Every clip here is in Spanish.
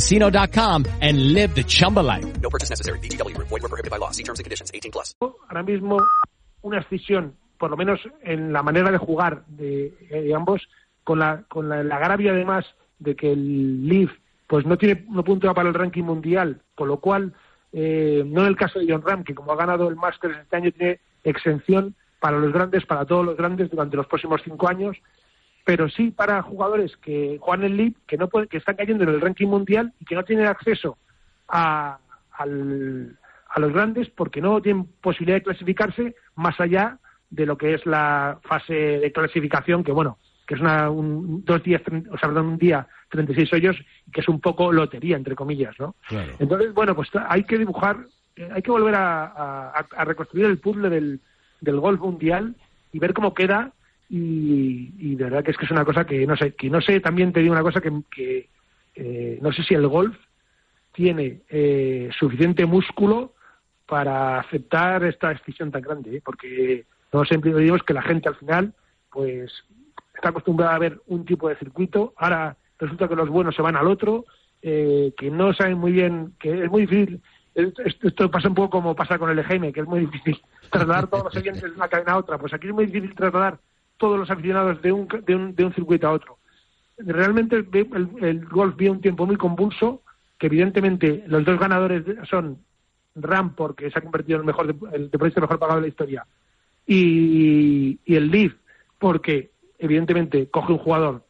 ChumbaCasino.com and live the Chumba life. No purchase necessary. VGW Group. Void were prohibited by law. See terms and conditions. 18 plus. ahora mismo una escisión, por lo menos en la manera de jugar de, de ambos, con la, con la, la agravio además de que el Leaf pues no tiene no puntea para el ranking mundial, con lo cual eh, no en el caso de John Ram, que como ha ganado el Masters este año tiene exención para los grandes, para todos los grandes durante los próximos cinco años, pero sí para jugadores que juegan el Leaf, que no pueden, que están cayendo en el ranking mundial y que no tienen acceso a, al- a los grandes porque no tienen posibilidad de clasificarse más allá de lo que es la fase de clasificación, que bueno, que es una, un, dos días, o sea, perdón, un día 36 hoyos, que es un poco lotería, entre comillas, ¿no? Claro. Entonces, bueno, pues hay que dibujar, eh, hay que volver a, a- a reconstruir el puzzle del, del golf mundial y ver cómo queda. Y, y de verdad que es que es una cosa que no sé, que no sé, también te digo una cosa que, eh, no sé si el golf tiene eh, suficiente músculo para aceptar esta decisión tan grande, ¿eh? porque no siempre digo es que la gente al final, pues está acostumbrada a ver un tipo de circuito, ahora resulta que los buenos se van al otro, eh, que no saben muy bien, que es muy difícil, esto, esto pasa un poco como pasa con el EGM, que es muy difícil trasladar todos los oyentes de una cadena a otra, pues aquí es muy difícil trasladar todos los aficionados de un, de un, de un circuito a otro. Realmente el, el- el golf vive un tiempo muy convulso, que evidentemente los dos ganadores son Ram, porque se ha convertido en el mejor el deportista mejor pagado de la historia, y, y el Leaf, porque evidentemente coge un jugador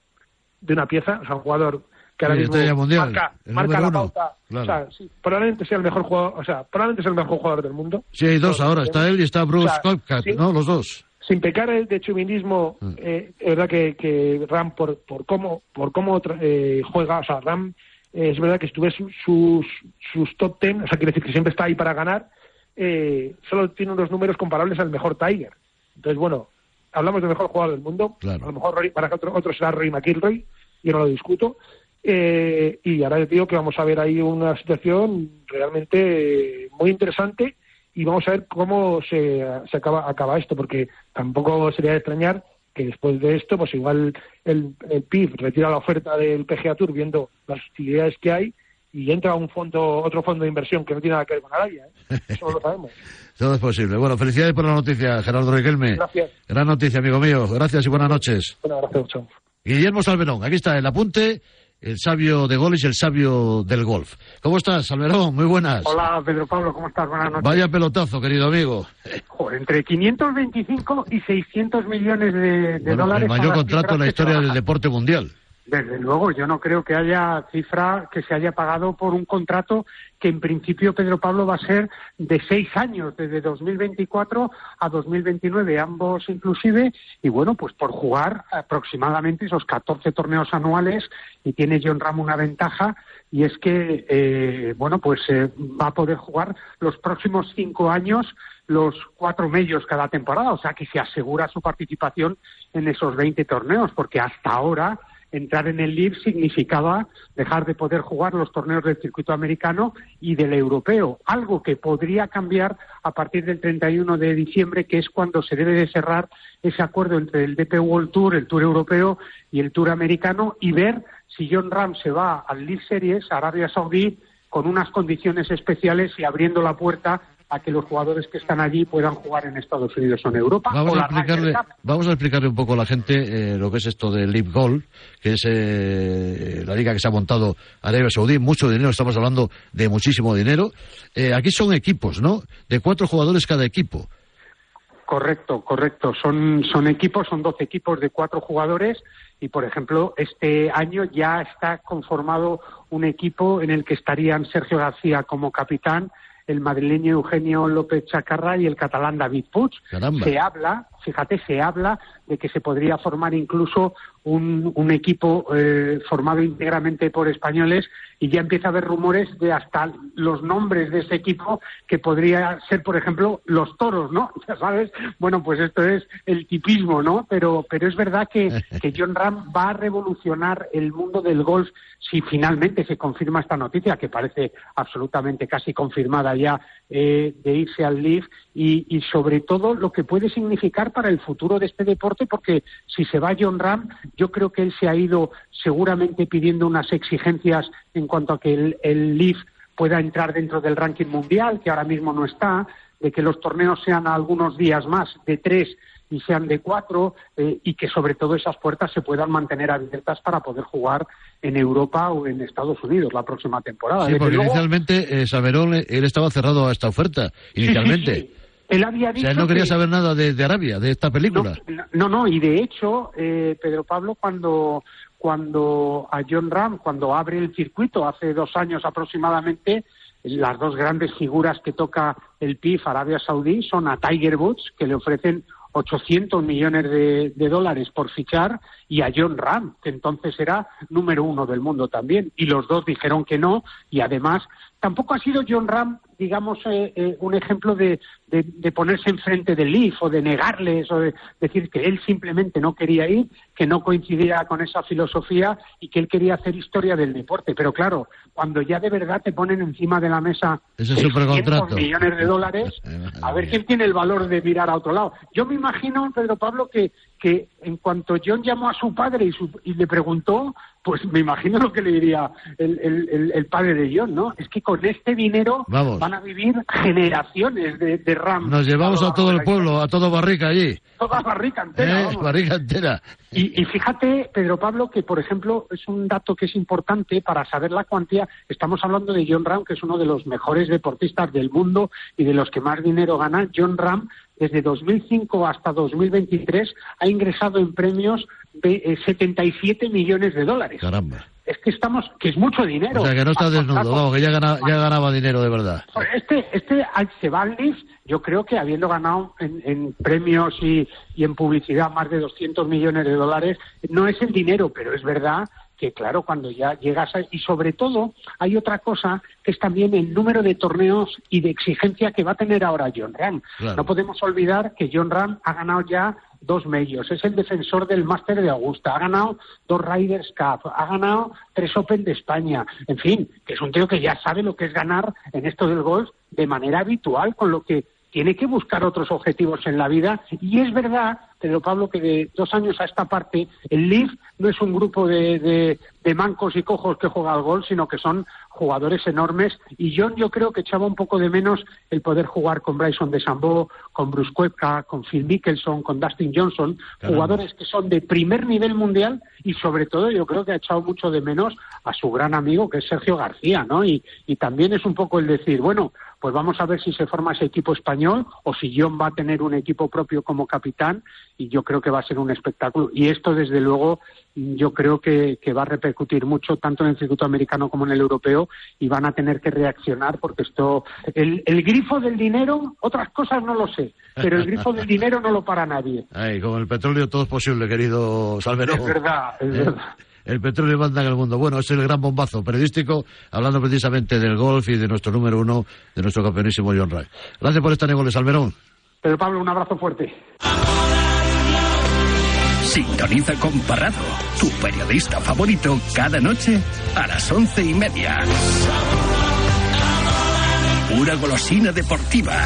de una pieza, o sea, un jugador que ahora mismo mundial, marca, marca la pauta. claro. O sea, sí, probablemente sea el mejor jugador, o sea, probablemente sea el mejor jugador del mundo. Sí, hay dos ahora. Está él y está Bruce O sea, Koepka, sí. ¿no? Los dos. Sin pecar de de chauvinismo, Mm. eh, es verdad que, que Ram por, por cómo por cómo eh, juega, o sea, Ram eh, es verdad que si tú ves su- sus, sus top ten, o sea, quiere decir que siempre está ahí para ganar, eh, solo tiene unos números comparables al mejor Tiger. Entonces, bueno, hablamos del mejor jugador del mundo, Claro. a lo mejor Rory- para otro, otro será Rory McIlroy, yo no lo discuto, eh, y ahora te digo que vamos a ver ahí una situación realmente muy interesante y vamos a ver cómo se, se acaba, acaba esto, porque tampoco sería de extrañar que después de esto, pues igual el, el PIB retira la oferta del PGA Tour viendo las utilidades que hay y entra un fondo, otro fondo de inversión que no tiene nada que ver con Arabia. ¿eh? Eso no lo sabemos. Todo es posible. Bueno, felicidades por la noticia, Gerardo Riquelme. Gracias. Gran noticia, amigo mío. Gracias y buenas noches. Abrazo, chao. Guillermo Salmerón, aquí está el apunte, el sabio de goles y el sabio del golf. ¿Cómo estás, Salmerón? Muy buenas. Hola, Pedro Pablo, ¿cómo estás? Buenas noches. Vaya pelotazo, querido amigo. Joder, entre 525 y 600 millones de, de Bueno, dólares. el mayor contrato en la historia del deporte mundial. Desde luego, yo no creo que haya cifra que se haya pagado por un contrato que en principio, Pedro Pablo, va a ser de seis años, desde 2024 a 2029, ambos inclusive, y bueno, pues por jugar aproximadamente esos 14 torneos anuales, y tiene John Ram una ventaja, y es que, eh, bueno, pues eh, va a poder jugar los próximos cinco años los cuatro medios cada temporada, o sea que se asegura su participación en esos 20 torneos, porque hasta ahora entrar en el LIV significaba dejar de poder jugar los torneos del circuito americano y del europeo, algo que podría cambiar a partir del 31 de diciembre, que es cuando se debe de cerrar ese acuerdo entre el DP World Tour, el Tour europeo y el Tour americano, y ver si John Ram se va al LIV Series, a Arabia Saudí, con unas condiciones especiales y abriendo la puerta a que los jugadores que están allí puedan jugar en Estados Unidos o en Europa. Vamos, a explicarle, vamos a explicarle un poco a la gente eh, lo que es esto del Live Gold, que es eh, la liga que se ha montado Arabia Saudí. Mucho dinero, estamos hablando de muchísimo dinero. Eh, aquí son equipos, ¿no? De cuatro jugadores cada equipo. Correcto, correcto. Son, son equipos, son 12 equipos de cuatro jugadores y, por ejemplo, este año ya está conformado un equipo en el que estarían Sergio García como capitán, el madrileño Eugenio López Chacarra y el catalán David Puig. Caramba. Se habla, fíjate, se habla de que se podría formar incluso un, un equipo eh, formado íntegramente por españoles y ya empieza a haber rumores de hasta los nombres de ese equipo que podría ser, por ejemplo, los toros, ¿no? Ya sabes, bueno, pues esto es el tipismo, ¿no? Pero, pero es verdad que, que John Ram va a revolucionar el mundo del golf si finalmente se confirma esta noticia, que parece absolutamente casi confirmada ya, eh, de irse al Leaf y, y sobre todo lo que puede significar para el futuro de este deporte, porque si se va John Ram, yo creo que él se ha ido seguramente pidiendo unas exigencias en cuanto a que el, el Leaf pueda entrar dentro del ranking mundial, que ahora mismo no está, de que los torneos sean algunos días más de tres y sean de cuatro, eh, y que sobre todo esas puertas se puedan mantener abiertas para poder jugar en Europa o en Estados Unidos la próxima temporada. Sí, porque luego- inicialmente eh, Salmerón, eh, él estaba cerrado a esta oferta, inicialmente. Sí, sí, sí. Él había O dicho sea, él no quería que- saber nada de, de Arabia, de esta película. No, no, no, y de hecho, eh, Pedro Pablo, cuando, cuando a John Ram, cuando abre el circuito hace dos años aproximadamente, las dos grandes figuras que toca el PIF Arabia Saudí son a Tiger Woods, que le ofrecen 800 millones de, de dólares por fichar, y a John Ram, que entonces era número uno del mundo también. Y los dos dijeron que no, y además tampoco ha sido John Ram, digamos, eh, eh, un ejemplo de, de, de ponerse enfrente del Leaf o de negarles o de decir que él simplemente no quería ir, que no coincidía con esa filosofía y que él quería hacer historia del deporte. Pero claro, cuando ya de verdad te ponen encima de la mesa Ese 600 supercontrato. millones de dólares, a ver quién tiene el valor de mirar a otro lado. Yo me imagino, Pedro Pablo, que, que en cuanto John llamó a su padre y, su- y le preguntó, pues me imagino lo que le diría el, el- el- el padre de John, ¿no? Es que con este dinero Vamos. van a vivir generaciones de, de RAM. Nos llevamos a todo el pueblo, a todo Barrica allí. Toda barrica entera. Eh, vamos. Barrica entera. Y, y fíjate, Pedro Pablo, que por ejemplo es un dato que es importante para saber la cuantía. Estamos hablando de John Ram, que es uno de los mejores deportistas del mundo y de los que más dinero gana. John Ram, desde 2005 hasta 2023, ha ingresado en premios de eh, 77 millones de dólares. Caramba. Es que estamos, que es mucho dinero. O sea, que no está desnudo, vamos, que ya, gana- ya ganaba dinero de verdad. Este, este al- yo creo que habiendo ganado en, en premios y, y en publicidad más de 200 millones de dólares, no es el dinero, pero es verdad que claro, cuando ya llegas a... Y sobre todo, hay otra cosa que es también el número de torneos y de exigencia que va a tener ahora John Ram. Claro. No podemos olvidar que John Ram ha ganado ya dos medios, es el defensor del Máster de Augusta, ha ganado dos Riders Cup, ha ganado tres Open de España, en fin, que es un tío que ya sabe lo que es ganar en esto del golf de manera habitual, con lo que tiene que buscar otros objetivos en la vida. Y es verdad, Pedro Pablo, que de dos años a esta parte, el Leaf no es un grupo de, de- de mancos y cojos que juega al golf, sino que son jugadores enormes. Y John, yo creo que echaba un poco de menos el poder jugar con Bryson de Sambo, con Bruce Koepka, con Phil Mickelson, con Dustin Johnson, Caramba. jugadores que son de primer nivel mundial y sobre todo yo creo que ha echado mucho de menos a su gran amigo que es Sergio García, ¿no? Y, y también es un poco el decir, bueno, pues vamos a ver si se forma ese equipo español o si John va a tener un equipo propio como capitán y yo creo que va a ser un espectáculo. Y esto, desde luego, yo creo que, que va a repercutir mucho tanto en el circuito americano como en el europeo y van a tener que reaccionar porque esto, el, el grifo del dinero, otras cosas no lo sé, pero el grifo del dinero no lo para nadie. Ay, con el petróleo todo es posible, querido Salmerón. Es verdad, es Eh, verdad. El petróleo manda en el mundo. Bueno, es el gran bombazo periodístico, hablando precisamente del golf y de nuestro número uno, de nuestro campeonísimo John Ray. Gracias por estar en Goles, Salmerón. Pero Pablo, un abrazo fuerte. Sintoniza con Parrado, tu periodista favorito, cada noche a las once y media. Pura golosina deportiva.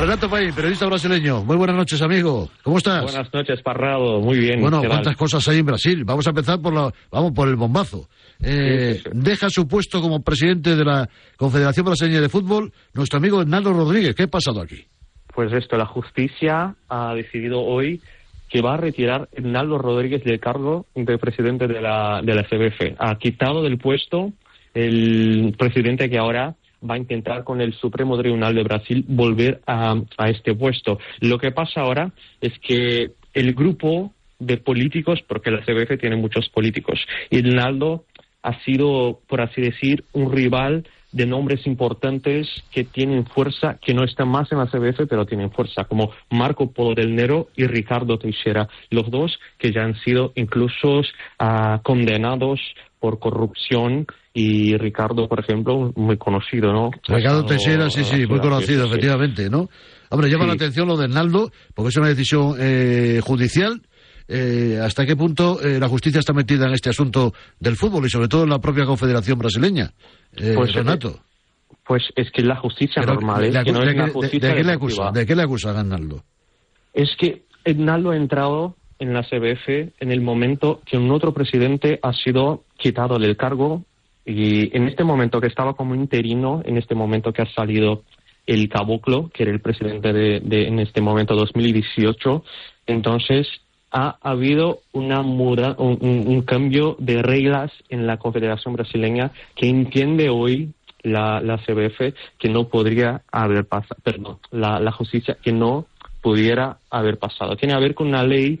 Renato Pay, periodista brasileño. Muy buenas noches, amigo. ¿Cómo estás? Buenas noches, Parrado. Muy bien. Bueno, cuántas cosas hay en Brasil. Vamos a empezar por la, vamos por el bombazo. Eh, Sí, sí, sí. Deja su puesto como presidente de la Confederación Brasileña de Fútbol nuestro amigo Hernando Rodríguez. ¿Qué ha pasado aquí? Pues esto, la justicia ha decidido hoy que va a retirar Hernando Rodríguez del cargo de presidente de la, de la CBF. Ha quitado del puesto el presidente que ahora va a intentar con el Supremo Tribunal de Brasil volver a, a este puesto. Lo que pasa ahora es que el grupo de políticos, porque la CBF tiene muchos políticos, y Hernando ha sido, por así decir, un rival de nombres importantes que tienen fuerza, que no están más en la CBF, pero tienen fuerza, como Marco Polo del Nero y Ricardo Teixeira, los dos que ya han sido incluso ah, condenados por corrupción y Ricardo, por ejemplo, muy conocido, ¿no? Ricardo Pasado Teixeira, sí, sí, muy conocido, sí. efectivamente, ¿no? Hombre, llama Sí. la atención lo de Hernando, porque es una decisión eh, judicial. Eh, ¿Hasta qué punto eh, la justicia está metida en este asunto del fútbol y sobre todo en la propia Confederación Brasileña? Eh, Pues, Renato. Pues es que la justicia Pero, normal es ¿de, que no de- es la de- justicia de qué le acusan? ¿De qué le acusan a Hernando? es que Hernando ha entrado en la CBF en el momento que un otro presidente ha sido quitado del cargo y en este momento que estaba como interino, en este momento que ha salido el caboclo, que era el presidente de, de- en este momento 2018, entonces ha habido una muda, un, un- cambio de reglas en la Confederación Brasileña que entiende hoy la, la CBF que no podría haber pasado, perdón, la, la justicia que no pudiera haber pasado. Tiene que ver con una ley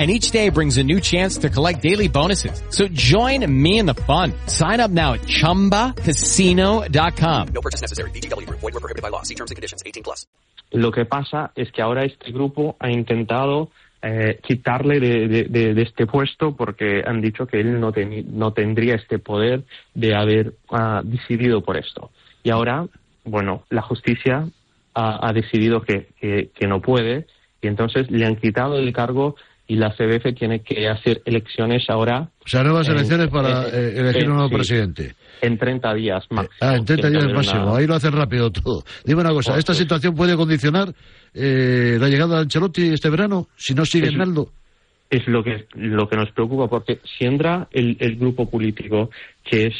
and each day brings a new chance to collect daily bonuses. So join me in the fun. Sign up now at ChumbaCasino.com. No purchase necessary. Group. Void were prohibited by law. See terms and conditions. 18 plus. lo que pasa es que ahora este grupo ha intentado eh, quitarle de, de- de- de este puesto porque han dicho que él no, teni- no tendría este poder de haber ah, decidido por esto. Y ahora, bueno, la justicia ha, ha decidido que, que- que no puede y entonces le han quitado el cargo y la CBF tiene que hacer elecciones ahora O sea, nuevas Eh, elecciones para eh, eh, elegir eh, un nuevo sí. presidente. en 30 días máximo. Ah, en 30 Tiene que días máximo. una- Ahí lo hacen rápido todo. Dime una cosa, Pues, ¿esta pues. situación puede condicionar eh, la llegada de Ancelotti este verano si no sigue Es- Hernando? es lo que lo que nos preocupa porque si entra el, el grupo político que es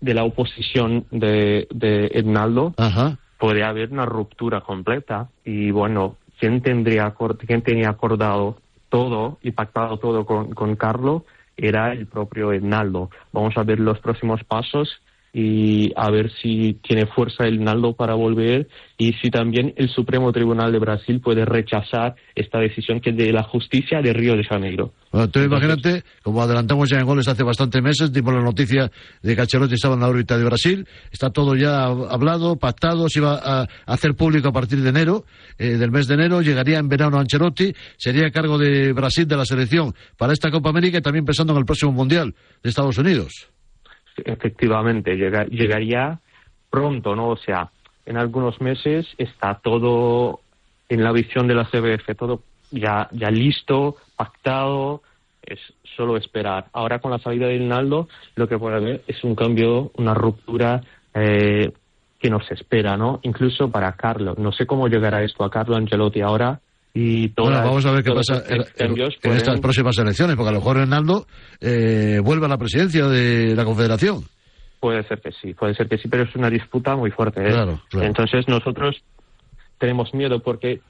de la oposición de, de Hernaldo Ajá. puede haber una ruptura completa y bueno quién tendría quién tenía acordado todo y pactado todo con, con Carlo era el propio Hernaldo vamos a ver los próximos pasos y a ver si tiene fuerza el Naldo para volver y si también el Supremo Tribunal de Brasil puede rechazar esta decisión que es de la justicia de Río de Janeiro. Bueno, tú imagínate, como adelantamos ya en goles hace bastantes meses, dimos la noticia de que Ancelotti estaba en la órbita de Brasil, está todo ya hablado, pactado, se iba a hacer público a partir de enero, eh, del mes de enero, llegaría en verano Ancelotti, sería a cargo de Brasil de la selección para esta Copa América y también pensando en el próximo Mundial de Estados Unidos. Efectivamente llega- llegaría pronto, ¿no? O sea, en algunos meses está todo en la visión de la CBF, todo ya, ya listo, pactado, es solo esperar. Ahora con la salida de Ronaldo, lo que puede haber es un cambio, una ruptura eh, que nos espera, ¿no? Incluso para Carlo. No sé cómo llegará esto a Carlo Ancelotti ahora y todas, Bueno, vamos a ver qué pasa en, estas próximas elecciones, porque a lo mejor Hernando eh, vuelve a la presidencia de la Confederación. Puede ser que sí, puede ser que sí, pero es una disputa muy fuerte. ¿eh? Claro, claro. Entonces nosotros tenemos miedo porque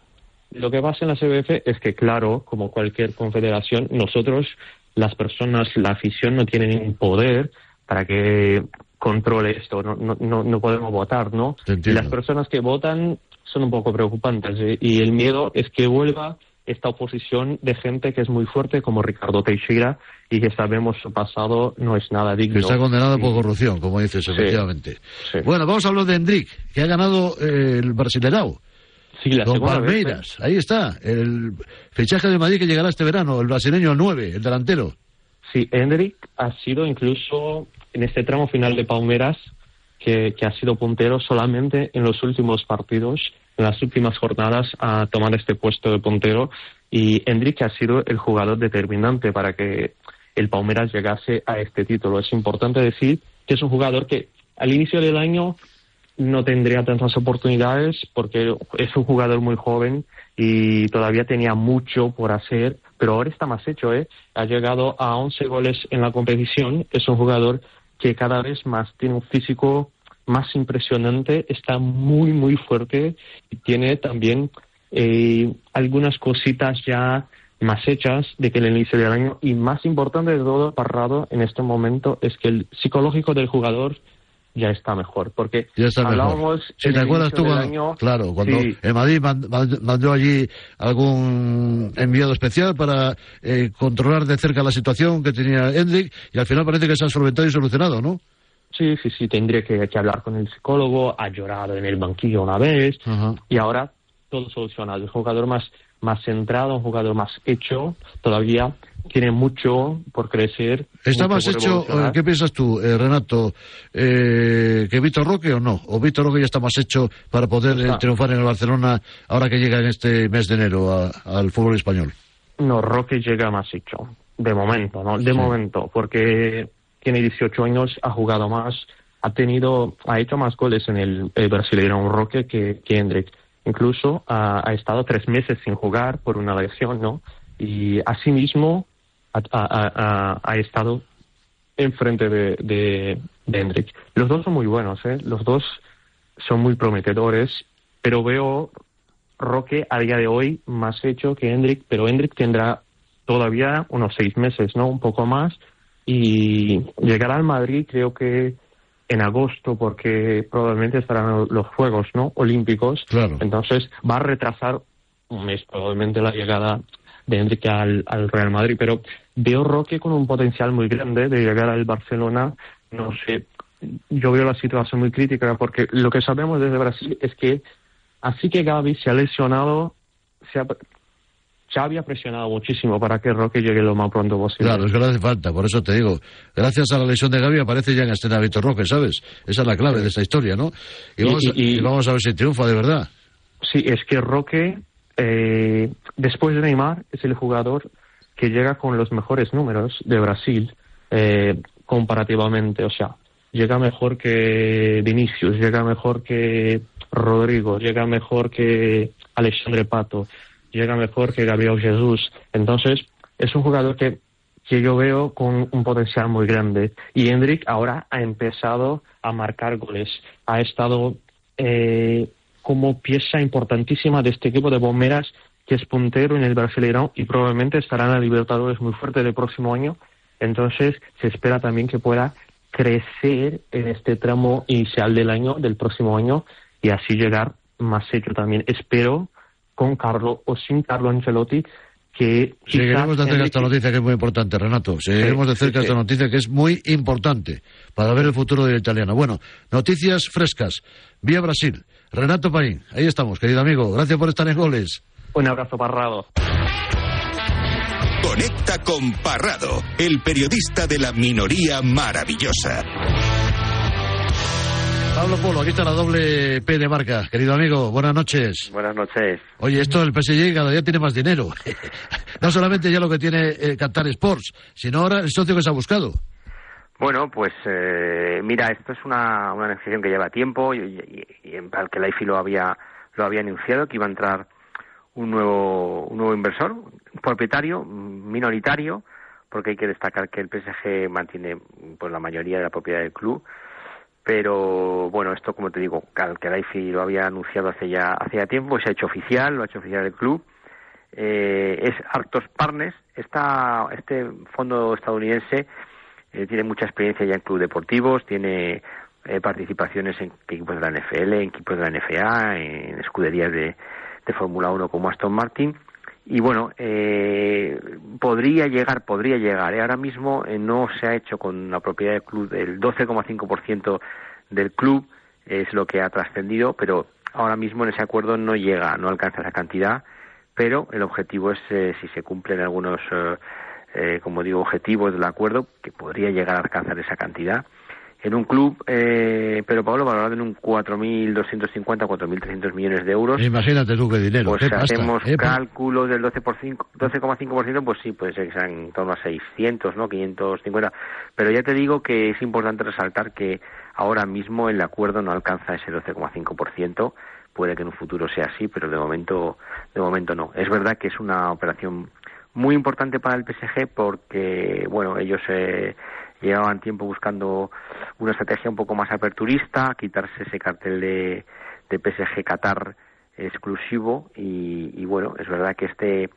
lo que pasa en la CBF es que, claro, como cualquier confederación, nosotros, las personas, la afición, no tienen ningún poder para que controle esto. No, no, no, podemos votar, ¿no? Y las personas que votan son un poco preocupantes ¿eh? y el miedo es que vuelva esta oposición de gente que es muy fuerte como Ricardo Teixeira y que sabemos su pasado no es nada digno. Que está condenado por corrupción, como dices, Sí, efectivamente. sí. Bueno, vamos a hablar de Hendrik, que ha ganado eh, el Brasilerao. Sí, la vez, ¿eh? Palmeiras, ahí está, el fichaje de Madrid que llegará este verano, el brasileño 9, el delantero. Sí, Hendrik ha sido incluso en este tramo final de Palmeras, que, que ha sido puntero solamente en los últimos partidos, en las últimas jornadas, a tomar este puesto de puntero. Y Hendrik ha sido el jugador determinante para que el Palmeras llegase a este título. Es importante decir que es un jugador que al inicio del año no tendría tantas oportunidades porque es un jugador muy joven y todavía tenía mucho por hacer, pero ahora está más hecho, ¿eh? Ha llegado a 11 goles en la competición, es un jugador que cada vez más tiene un físico más impresionante, está muy, muy fuerte y tiene también eh, algunas cositas ya más hechas de que el inicio del año. Y más importante de todo, Parrado, en este momento es que el psicológico del jugador ya está mejor. Porque ya está hablábamos Si te acuerdas tú, cuando, claro, cuando el Madrid mandó allí algún enviado especial para eh, controlar de cerca la situación que tenía Hendrik y al final parece que se ha solventado y solucionado, ¿no? Sí, sí, sí, tendría que, hablar con el psicólogo, ha llorado en el banquillo una vez y ahora todo solucionado. El jugador más, más centrado, un jugador más hecho, todavía tiene mucho por crecer. ¿Está más hecho, eh, qué piensas tú, eh, Renato, eh, que Víctor Roque o no? ¿O Víctor Roque ya está más hecho para poder triunfar en el Barcelona ahora que llega en este mes de enero al fútbol español? No, Roque llega más hecho, de momento, ¿no? De momento, porque tiene 18 años, ha jugado más, ha tenido, ha hecho más goles en el, brasileño Roque que, que Hendrik. Incluso ha, ha estado tres meses sin jugar por una lesión, ¿no? Y asimismo ha, estado enfrente de, de, de Hendrik. Los dos son muy buenos, ¿eh? los dos son muy prometedores, pero veo Roque a día de hoy más hecho que Hendrik, pero Hendrik tendrá todavía unos seis meses, ¿no? Un poco más. Y llegará al Madrid creo que en agosto, porque probablemente estarán los Juegos, ¿no? Olímpicos. Claro. Entonces va a retrasar un mes probablemente la llegada de Enrique al, Real Madrid, pero veo Roque con un potencial muy grande de llegar al Barcelona, no sé, yo veo la situación muy crítica porque lo que sabemos desde Brasil es que así que Gaby se ha lesionado, se ha, Xavi ha presionado muchísimo para que Roque llegue lo más pronto posible. Claro, es que le hace falta, por eso te digo. Gracias a la lesión de Gaby aparece ya en escena Víctor Roque, ¿sabes? Esa es la clave de esta historia, ¿no? Y vamos, y vamos, a ver si triunfa de verdad. Sí, es que Roque eh, después de Neymar, es el jugador que llega con los mejores números de Brasil eh, comparativamente. O sea, llega mejor que Vinicius, llega mejor que Rodrigo, llega mejor que Alexandre Pato, llega mejor que Gabriel Jesús. Entonces, es un jugador que, que yo veo con un potencial muy grande. Y Hendrik ahora ha empezado a marcar goles. Ha estado eh, como pieza importantísima de este equipo de bomberas que es puntero en el Brasileirão y probablemente estará en la Libertadores muy fuerte el próximo año. Entonces se espera también que pueda crecer en este tramo inicial del año, del próximo año, y así llegar más hecho también. Espero con Carlo o sin Carlo Ancelotti que Seguiremos de cerca esta noticia que es muy importante, Renato. Seguiremos de cerca esta noticia que es muy importante para ver el futuro del italiano. Bueno, noticias frescas. Vía Brasil. Renato Paín, ahí estamos, querido amigo. Gracias por estar en goles. Un abrazo, Parrado. Conecta con Parrado, el periodista de la minoría maravillosa. Pablo Polo, aquí está la doble P de marca. Querido amigo, buenas noches. Buenas noches. Oye, esto el PSG cada día tiene más dinero. no solamente ya lo que tiene eh, Qatar Sports, sino ahora el socio que se ha buscado. Bueno, pues eh, mira, esto es una, una negociación que lleva tiempo y, y, y al que la IFI lo había, lo había anunciado, que iba a entrar un nuevo, un nuevo inversor, propietario minoritario, porque hay que destacar que el PSG mantiene pues la mayoría de la propiedad del club, pero bueno, esto como te digo, al lo había anunciado hace ya, hace ya tiempo, se ha hecho oficial, lo ha hecho oficial el club, eh, es Arctos Partners, esta, este fondo estadounidense eh, tiene mucha experiencia ya en clubes deportivos, tiene eh, participaciones en equipos de la NFL, en equipos de la NFA, en escuderías de, de Fórmula 1 como Aston Martin. Y bueno, eh, podría llegar, podría llegar. Ahora mismo no se ha hecho con la propiedad del club, el 12,5% del club es lo que ha trascendido, pero ahora mismo en ese acuerdo no llega, no alcanza esa cantidad, pero el objetivo es, si se cumplen algunos eh, como digo, objetivos del acuerdo, que podría llegar a alcanzar esa cantidad. En un club, eh, pero Pablo, valorado en un 4.250, 4.300 millones de euros. Imagínate tú qué dinero. Pues qué pasta, hacemos ¿eh? Por- cálculos del 12 por cinco- 12,5%, pues sí, puede ser que sean en torno a 600, ¿no? 550. Pero ya te digo que es importante resaltar que ahora mismo el acuerdo no alcanza ese 12,5%. Puede que en un futuro sea así, pero de momento, de momento no. Es verdad que es una operación muy importante para el PSG porque, bueno, ellos eh, llevaban tiempo buscando una estrategia un poco más aperturista, quitarse ese cartel de, de PSG Qatar exclusivo y, bueno, es verdad que este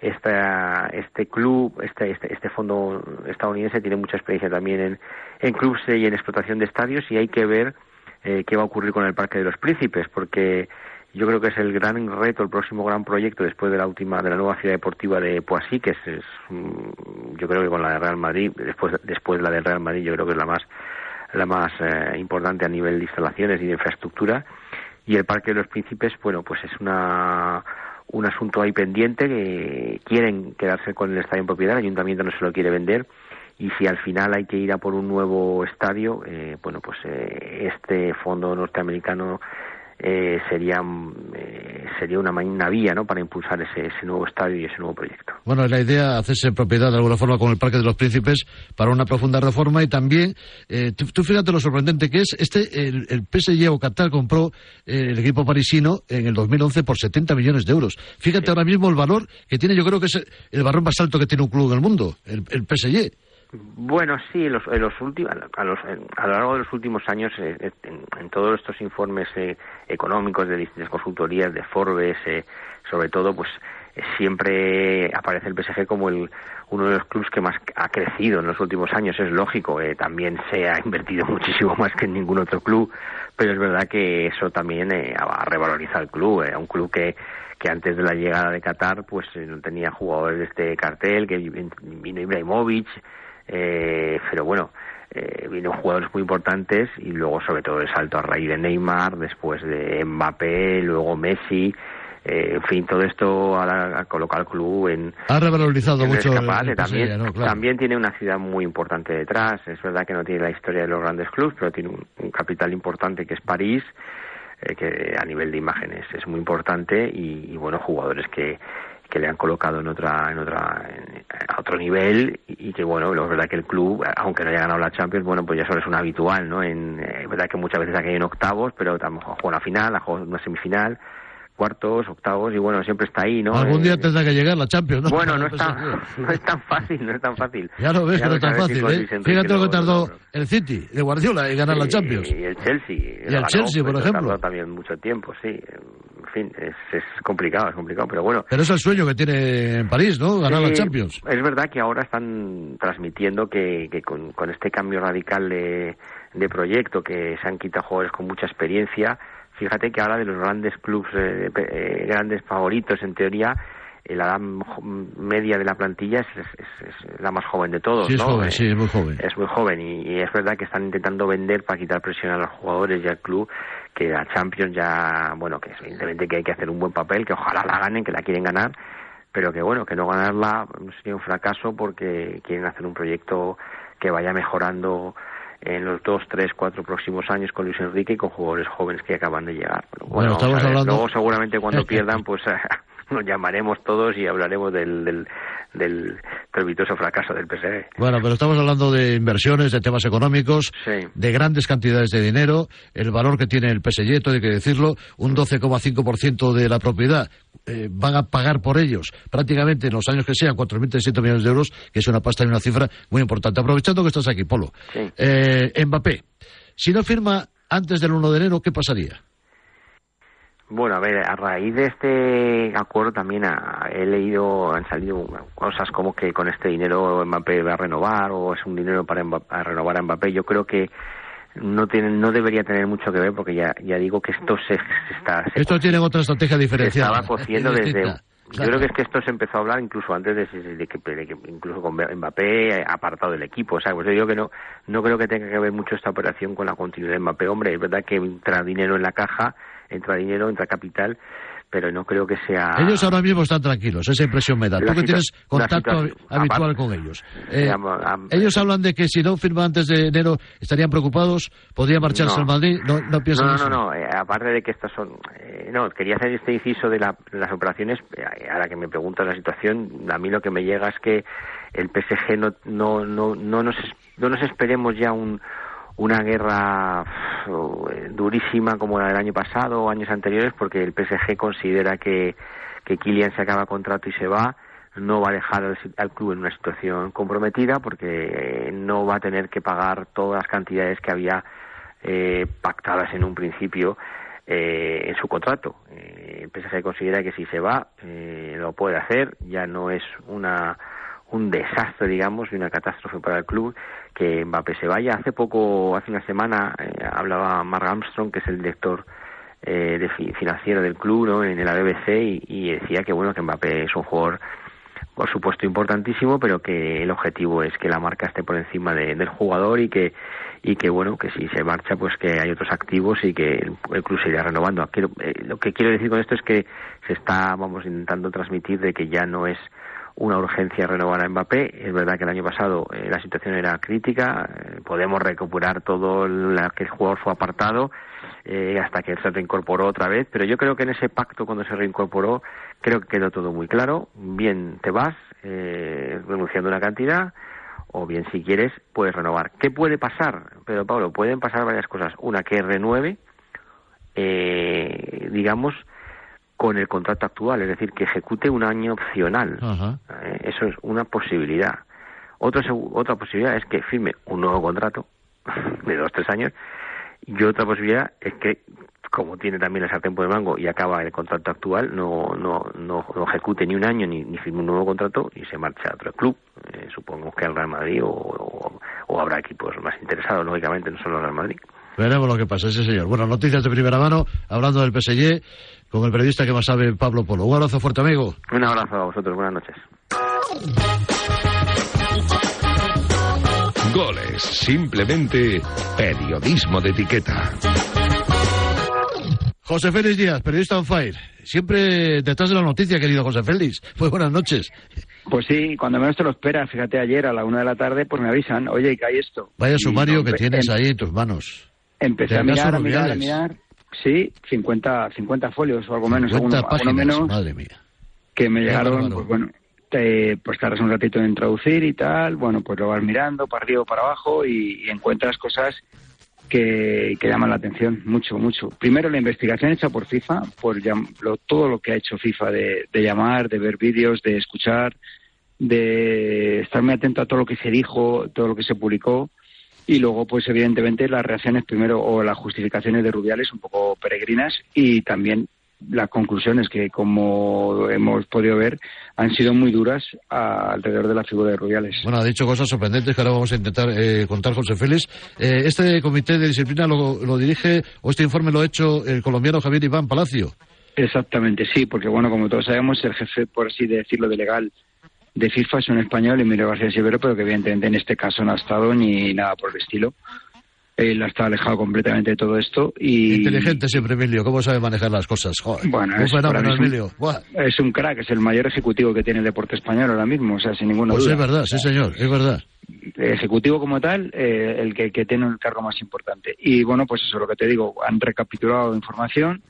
esta, este club, este, este, este fondo estadounidense tiene mucha experiencia también en, en clubes y en explotación de estadios y hay que ver eh, qué va a ocurrir con el Parque de los Príncipes, porque yo creo que es el gran reto, el próximo gran proyecto después de la última, de la nueva ciudad deportiva de Poissy, que es, es, mm, yo creo que con la de Real Madrid, después, después de la del Real Madrid, yo creo que es la más, la más eh, importante a nivel de instalaciones y de infraestructura. Y el Parque de los Príncipes, bueno, pues es una, un asunto ahí pendiente que quieren quedarse con el estadio en propiedad, el ayuntamiento no se lo quiere vender y si al final hay que ir a por un nuevo estadio, eh, bueno, pues eh, este fondo norteamericano eh, sería eh, sería una, una vía, ¿no? Para impulsar ese, ese nuevo estadio y ese nuevo proyecto. Bueno, es la idea hacerse propiedad de alguna forma con el Parque de los Príncipes para una profunda reforma y también, eh, tú, tú fíjate lo sorprendente que es, este, el, el PSG o Qatar compró eh, el equipo parisino en el 2011 por 70 millones de euros. Fíjate ahora mismo el valor que tiene, yo creo que es el, el valor más alto que tiene un club en el mundo, el, el PSG. Bueno, sí, en los, los últimos, a, los- a lo largo de los últimos años, eh, eh, en, todos estos informes eh, económicos de distintas consultorías, de Forbes, eh, sobre todo, pues eh, siempre aparece el PSG como el, uno de los clubes que más ha crecido en los últimos años. Es lógico, eh, también se ha invertido muchísimo más que en ningún otro club, pero es verdad que eso también eh, ha revalorizado el club. eh, un club que que antes de la llegada de Qatar pues no tenía jugadores de este cartel, que vino Ibrahimovic, eh, pero bueno, eh, vino jugadores muy importantes y luego sobre todo el salto a raíz de Neymar, después de Mbappé, luego Messi, eh, en fin, todo esto ha, colocado al club en, Ha revalorizado en mucho el, también, PSG, ¿no? Claro. también tiene una ciudad muy importante detrás, es verdad que no tiene la historia de los grandes clubes, pero tiene un, un capital importante que es París, eh, que a nivel de imágenes es muy importante y, y, bueno, jugadores que que le han colocado en otra en otra en- a otro nivel y, que bueno la verdad que el club aunque no haya ganado la Champions bueno pues ya solo es un habitual no en eh, es verdad que muchas veces ha en octavos pero a lo mejor juega una final ha jugado una semifinal cuartos octavos y bueno siempre está ahí no Algún Eh, día tendrá que llegar la Champions, ¿no? bueno, no es, tan, no es tan fácil, no es tan fácil. Ya lo ves Ya no es tan si fácil, ¿eh? Fíjate lo que tardó lo- el City de Guardiola en ganar la Champions. Y el Chelsea. Y el ganó, Chelsea, por ejemplo. Tardó también mucho tiempo, sí. En fin, es, es complicado, es complicado, pero bueno. Pero es el sueño que tiene en París, ¿no? Ganar la Sí, Champions. Es verdad que ahora están transmitiendo que, que con, con este cambio radical de, de proyecto, que se han quitado jugadores con mucha experiencia, fíjate que ahora de los grandes clubes, eh, eh, grandes favoritos en teoría, eh, la edad media de la plantilla es, es- es- la más joven de todos, Sí, es joven, Eh, sí, es muy joven. es muy joven y, y es verdad que están intentando vender para quitar presión a los jugadores y al club que la Champions ya, bueno, que evidentemente que hay que hacer un buen papel, que ojalá la ganen, que la quieren ganar, pero que bueno, que no ganarla sería un fracaso porque quieren hacer un proyecto que vaya mejorando en los dos, tres, cuatro próximos años con Luis Enrique y con jugadores jóvenes que acaban de llegar. Bueno, a estamos hablando- Luego seguramente cuando pierdan, pues nos llamaremos todos y hablaremos del, del, del estrepitoso fracaso del PSG. Bueno, pero estamos hablando de inversiones, de temas económicos, Sí. de grandes cantidades de dinero, el valor que tiene el PSG, todo hay que decirlo, un 12,5% de la propiedad. eh, van a pagar por ellos prácticamente en los años que sean 4.300 millones de euros, que es una pasta y una cifra muy importante. Aprovechando que estás aquí, Polo. Sí. Eh, Mbappé, si no firma antes del 1 de enero, ¿qué pasaría? Bueno, a ver, a raíz de este acuerdo también ha- he leído, han salido cosas como que con este dinero Mbappé va a renovar o es un dinero para a renovar a Mbappé. Yo creo que no tiene, no debería tener mucho que ver porque ya, ya digo que esto se, se está, se Esto tiene otra estrategia se diferenciada. estaba cociendo es desde yo creo que es que esto se empezó a hablar incluso antes de, de que, de que incluso con Mbappé apartado del equipo o sea pues yo digo que no no creo que tenga que ver mucho esta operación con la continuidad de Mbappé hombre es verdad que entra dinero en la caja entra dinero entra capital pero no creo que sea... Ellos ahora mismo están tranquilos, esa impresión me da. La Tú que tienes contacto habitual con ellos. Eh, Digamos, am- ellos hablan de que si no firma antes de enero estarían preocupados, podría marcharse No. al Madrid. No, no piensan No, eso. no, no, eh, aparte de que estas son... eh, no, quería hacer este inciso de, la- las operaciones, eh, ahora que me preguntas la situación, a mí lo que me llega es que el PSG no, no, no, no, nos, no nos esperemos ya un, una guerra eh, durísima como la del año pasado o años anteriores, porque el PSG considera que, que Kylian se acaba contrato y se va, no va a dejar al, al club en una situación comprometida porque eh, no va a tener que pagar todas las cantidades que había eh, pactadas en un principio eh, en su contrato. Eh, el PSG considera que si se va eh, lo puede hacer, ya no es una un desastre, digamos, y una catástrofe para el club que Mbappé se vaya. Hace poco, hace una semana, eh, hablaba Mark Armstrong, que es el director eh, de fi- financiero del club, ¿no? en la BBC, y, y decía que bueno que Mbappé es un jugador por supuesto importantísimo, pero que el objetivo es que la marca esté por encima de- del jugador y que y que bueno que si se marcha pues que hay otros activos y que el, el club se irá renovando. Quiero- eh, lo que quiero decir con esto es que se está vamos intentando transmitir de que ya no es una urgencia renovar a Mbappé. Es verdad que el año pasado eh, la situación era crítica, eh, podemos recuperar todo lo que el jugador fue apartado eh, hasta que se reincorporó otra vez, pero yo creo que en ese pacto cuando se reincorporó creo que quedó todo muy claro. Bien te vas eh, renunciando una cantidad o bien si quieres puedes renovar. ¿Qué puede pasar? Pero Pablo, pueden pasar varias cosas. Una que renueve, digamos, con el contrato actual, es decir, que ejecute un año opcional. Eh, eso es una posibilidad. Otra, otra posibilidad es que firme un nuevo contrato de dos, tres años. Y otra posibilidad es que, como tiene también el sartén por el mango y acaba el contrato actual, no, no, no, no ejecute ni un año ni, ni firme un nuevo contrato y se marcha a otro club. Eh, supongo que al Real Madrid o, o, o habrá equipos más interesados, lógicamente, no solo al Real Madrid. Veremos lo que pasa, sí, señor. Bueno, noticias de primera mano, hablando del PSG, con el periodista que más sabe, Pablo Polo. Un abrazo fuerte, amigo. Un abrazo a vosotros, buenas noches. Goles, simplemente periodismo de etiqueta. José Félix Díaz, periodista on fire. Siempre detrás de la noticia, querido José Félix. Muy buenas noches. Pues sí, cuando menos te lo esperas, fíjate, ayer a la una de la tarde, pues me avisan, oye, que hay esto. Vaya Y sumario que tienes em- ahí en tus manos. Empecé a mirar, a mirar, a mirar. Sí, 50, 50 folios o algo menos, 50 alguno, menos, madre mía. que me Qué llegaron, bárbaro. pues bueno, te, pues tardas un ratito en traducir y tal, bueno, pues lo vas mirando para arriba o para abajo y, y encuentras cosas que, que llaman la atención, mucho, mucho. Primero, la investigación hecha por FIFA, por lo- todo lo que ha hecho FIFA de, de llamar, de ver vídeos, de escuchar, de estar muy atento a todo lo que se dijo, todo lo que se publicó. Y luego, pues evidentemente, las reacciones primero o las justificaciones de Rubiales un poco peregrinas y también las conclusiones que, como hemos podido ver, han sido muy duras a- alrededor de la figura de Rubiales. Bueno, ha dicho cosas sorprendentes que ahora vamos a intentar eh, contar, José Félix. Eh, este comité de disciplina lo, lo dirige, o este informe lo ha hecho el colombiano Javier Iván Palacio. Exactamente, sí, porque bueno, como todos sabemos, el jefe, por así decirlo, de legal de FIFA es un español, Emilio García Silvero, pero que evidentemente en este caso no ha estado ni nada por el estilo. Él ha estado alejado completamente de todo esto y... Inteligente siempre, Emilio, cómo sabe manejar las cosas. Joder, Bueno, es, fenómeno, un- Emilio. Es un crack, es el mayor ejecutivo que tiene el deporte español ahora mismo, o sea, sin ninguna Pues duda. es verdad, sí señor, es verdad. Ejecutivo como tal, eh, el que, que tiene el cargo más importante. Y bueno, pues eso es lo que te digo, han recapitulado información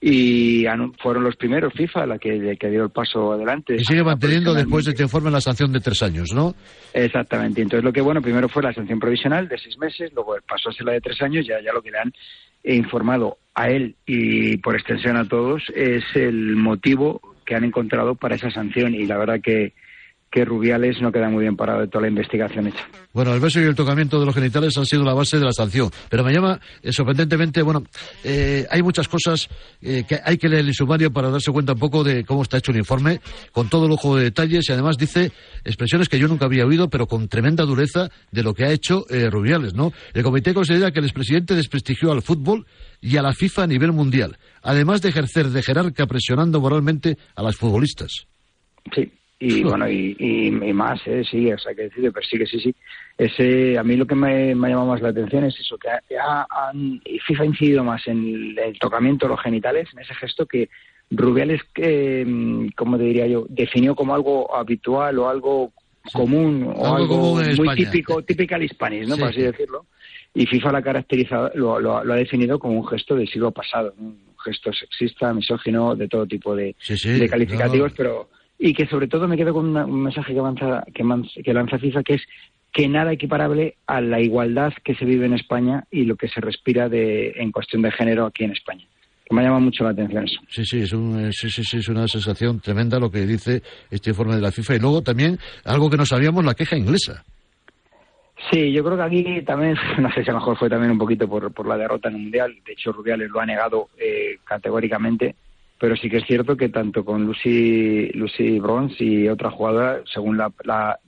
y han- fueron los primeros FIFA la que, que dio el paso adelante. Y sigue manteniendo después de este informe la sanción de tres años, ¿no? Exactamente. Entonces lo que bueno, primero fue la sanción provisional de seis meses, luego pasó a ser la de tres años, ya, ya lo que le han informado a él y por extensión a todos es el motivo que han encontrado para esa sanción y la verdad que, que Rubiales no queda muy bien parado de toda la investigación hecha. Bueno, el beso y el tocamiento de los genitales han sido la base de la sanción. Pero me llama eh, sorprendentemente, bueno, eh, hay muchas cosas eh, que hay que leer el sumario para darse cuenta un poco de cómo está hecho el informe, con todo lujo de detalles y además dice expresiones que yo nunca había oído, pero con tremenda dureza de lo que ha hecho eh, Rubiales, ¿no? El comité considera que el expresidente desprestigió al fútbol y a la FIFA a nivel mundial, además de ejercer de jerarca presionando moralmente a las futbolistas. Sí, y bueno, y, y, y más, ¿eh? sí, o sea, que decir, pero sí que sí, sí. Ese, a mí lo que me, me ha llamado más la atención es eso, que ha, ha- han- y FIFA ha incidido más en el, el tocamiento de los genitales, en ese gesto, que Rubiales, eh, como te diría yo, definió como algo habitual o algo común o Algo algo, común en muy España. típico, typical Hispanic, ¿no? Sí, por así sí. decirlo. Y FIFA lo ha caracterizado, lo, lo- lo ha definido como un gesto del siglo pasado, ¿no? un gesto sexista, misógino, de todo tipo de, Sí, sí, de calificativos, no. pero y que sobre todo me quedo con una- un mensaje que, avanza, que, man- que lanza FIFA, que es que nada equiparable a la igualdad que se vive en España y lo que se respira de, en cuestión de género aquí en España. Que me llama mucho la atención eso. Sí, sí, es, un, sí, sí, sí, es una sensación tremenda lo que dice este informe de la FIFA. Y luego también, algo que no sabíamos, la queja inglesa. Sí, yo creo que aquí también, no sé si a lo mejor fue también un poquito por, por la derrota en el Mundial. De hecho, Rubiales lo ha negado eh, categóricamente. Pero sí que es cierto que tanto con Lucy, Lucy Bronze y otra jugadora, según la,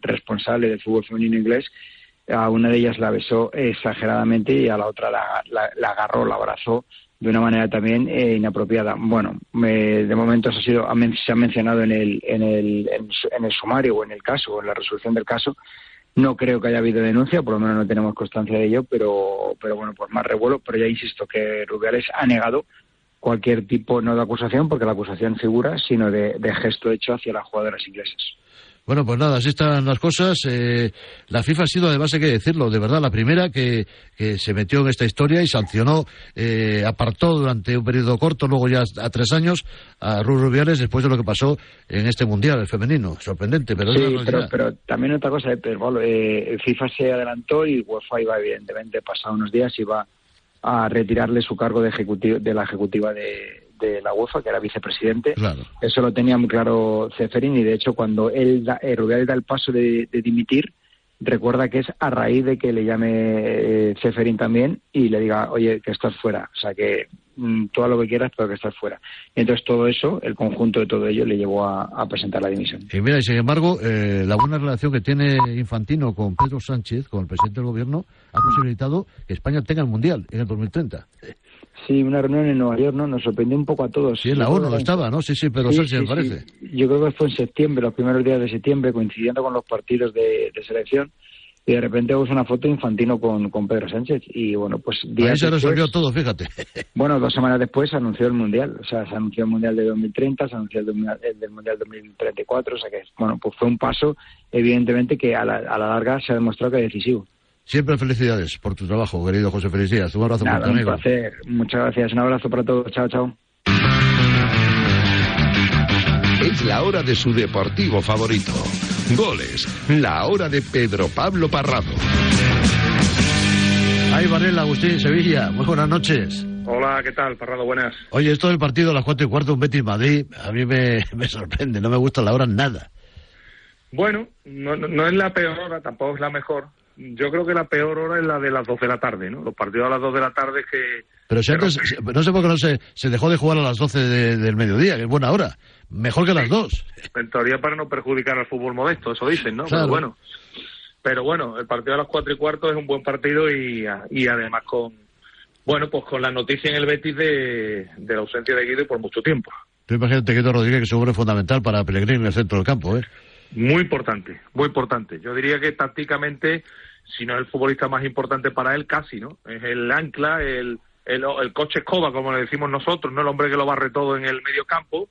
responsable del fútbol femenino inglés, a una de ellas la besó exageradamente y a la otra la, la- agarró, la abrazó de una manera también eh, inapropiada. Bueno, me- de momento eso ha sido, se ha mencionado en el, en, el, en, el sumario o en el caso, o en la resolución del caso. No creo que haya habido denuncia, por lo menos no tenemos constancia de ello, pero, pero bueno, pues más revuelo. Pero ya insisto que Rubiales ha negado cualquier tipo, no de acusación, porque la acusación figura, sino de, de gesto hecho hacia las jugadoras inglesas. Bueno, pues nada, así están las cosas. Eh, la FIFA ha sido, además hay que decirlo, de verdad, la primera que, que se metió en esta historia y sancionó, eh, apartó durante un periodo corto, luego ya a tres años, a Ruth Rubiales después de lo que pasó en este Mundial, el femenino. Sorprendente, pero Sí, pero, pero también otra cosa, eh, Pedro Pablo, eh, FIFA se adelantó y UEFA iba, evidentemente, pasado unos días, iba a retirarle su cargo de, ejecutivo, de la ejecutiva de, de la UEFA, que era vicepresidente. Claro. Eso lo tenía muy claro Ceferín y, de hecho, cuando él da, eh, Rubiales da el paso de, de dimitir, recuerda que es a raíz de que le llame eh, Ceferín también y le diga, oye, que estás fuera. O sea, que todo lo que quieras, pero que estás fuera. Y entonces todo eso, el conjunto de todo ello, le llevó a, a presentar la dimisión. Y mira, y sin embargo, eh, la buena relación que tiene Infantino con Pedro Sánchez, con el presidente del gobierno, ha posibilitado que España tenga el Mundial en el 2030. Sí, una reunión en Nueva York, ¿no? Nos sorprendió un poco a todos. Sí, en la ONU estaba, ¿no? Sí, sí, Pedro Sí, Sánchez, sí, parece. sí. Yo creo que fue en septiembre, los primeros días de septiembre, coincidiendo con los partidos de, de selección. Y de repente vemos una foto Infantino con, con Pedro Sánchez. Y bueno, pues días Ahí se después- resolvió todo, fíjate. Bueno, dos semanas después se anunció el Mundial. O sea, se anunció el Mundial de 2030, se anunció el, del Mundial- el del Mundial 2034. O sea que, bueno, pues fue un paso, evidentemente, que a la, a la larga se ha demostrado que es decisivo. Siempre felicidades por tu trabajo, querido José Díaz. Un abrazo Nada, fuerte, un amigo. placer. Muchas gracias. Un abrazo para todos. Chao, chao. Es la hora de su deportivo favorito. Goles, la hora de Pedro Pablo Parrado. Ahí Varela, Agustín, Sevilla. Muy buenas noches. Hola, ¿qué tal, Parrado? Buenas. Oye, esto del partido a las cuatro y cuarto, un Betis Madrid, a mí me, me sorprende. No me gusta la hora nada. Bueno, no, no- no es la peor hora, tampoco es la mejor. Yo creo que la peor hora es la de las 2 de la tarde, ¿no? Los partidos a las 2 de la tarde que... Pero si Pero- antes, no sé por qué no se, se dejó de jugar a las 12 de- del mediodía, que es buena hora. Mejor que las dos. En teoría para no perjudicar al fútbol modesto, eso dicen, ¿no? Claro. Pero bueno, pero bueno, el partido a las 4 y cuarto es un buen partido y, y además con, bueno, pues con la noticia en el Betis de, de la ausencia de Guido por mucho tiempo. Tú imagínate que Rodríguez, que seguro es fundamental para Pellegrini en el centro del campo, ¿eh? Muy importante, muy importante. Yo diría que tácticamente, si no es el futbolista más importante para él, casi, ¿no? Es el ancla, el, el, el coche escoba, como le decimos nosotros, ¿no? El hombre que lo barre todo en el medio campo.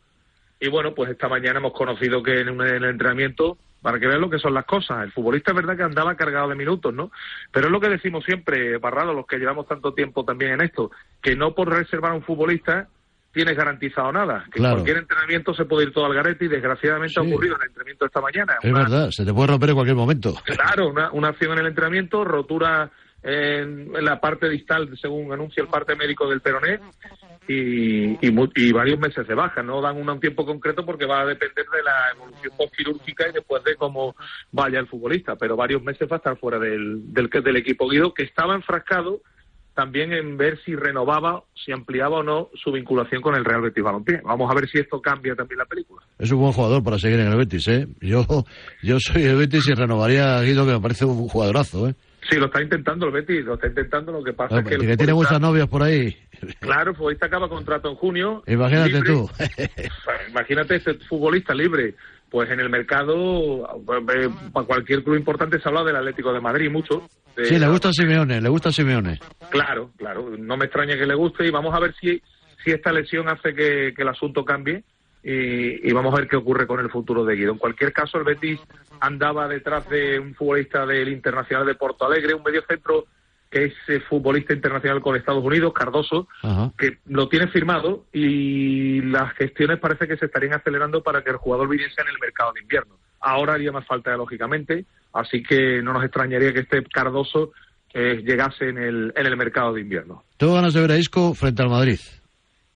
Y bueno, pues esta mañana hemos conocido que en, un- en el entrenamiento, para que vean lo que son las cosas, el futbolista es verdad que andaba cargado de minutos, ¿no? Pero es lo que decimos siempre, Parrado, los que llevamos tanto tiempo también en esto, que no por reservar a un futbolista tienes garantizado nada, que Claro. cualquier entrenamiento se puede ir todo al garete y desgraciadamente ha ocurrido en el entrenamiento esta mañana. Es Una- verdad, se te puede romper en cualquier momento. Claro, una, una acción en el entrenamiento, rotura en, la parte distal, según anuncia el parte médico del peroné, y, y, y varios meses de baja. No dan un, un tiempo concreto porque va a depender de la evolución postquirúrgica y después de cómo vaya el futbolista, pero varios meses va a estar fuera del, del, del equipo Guido, que estaba enfrascado también en ver si renovaba, si ampliaba o no su vinculación con el Real Betis Balompié. Vamos a ver si esto cambia también la película. Es un buen jugador para seguir en el Betis, ¿eh? Yo, yo soy el Betis y renovaría a Guido, que me parece un jugadorazo, ¿eh? Sí, lo está intentando el Betis, lo está intentando, lo que pasa es que... el tiene muchas novias por ahí. Claro, el futbolista acaba contrato en junio. Imagínate libre. tú. Imagínate este futbolista libre. Pues en el mercado, eh, para cualquier club importante se habla del Atlético de Madrid mucho. De- Sí, le gusta a Simeone, le gusta a Simeone. Claro, claro. No me extraña que le guste y vamos a ver si si esta lesión hace que, que el asunto cambie y, y, vamos a ver qué ocurre con el futuro de Guido. En cualquier caso, el Betis andaba detrás de un futbolista del Internacional de Porto Alegre, un mediocentro que es eh, futbolista internacional con Estados Unidos, Cardoso, Ajá. que lo tiene firmado y las gestiones parece que se estarían acelerando para que el jugador viniese en el mercado de invierno. Ahora haría más falta, lógicamente, así que no nos extrañaría que este Cardoso eh, llegase en el, en el mercado de invierno. Tengo ganas de ver a Isco frente al Madrid.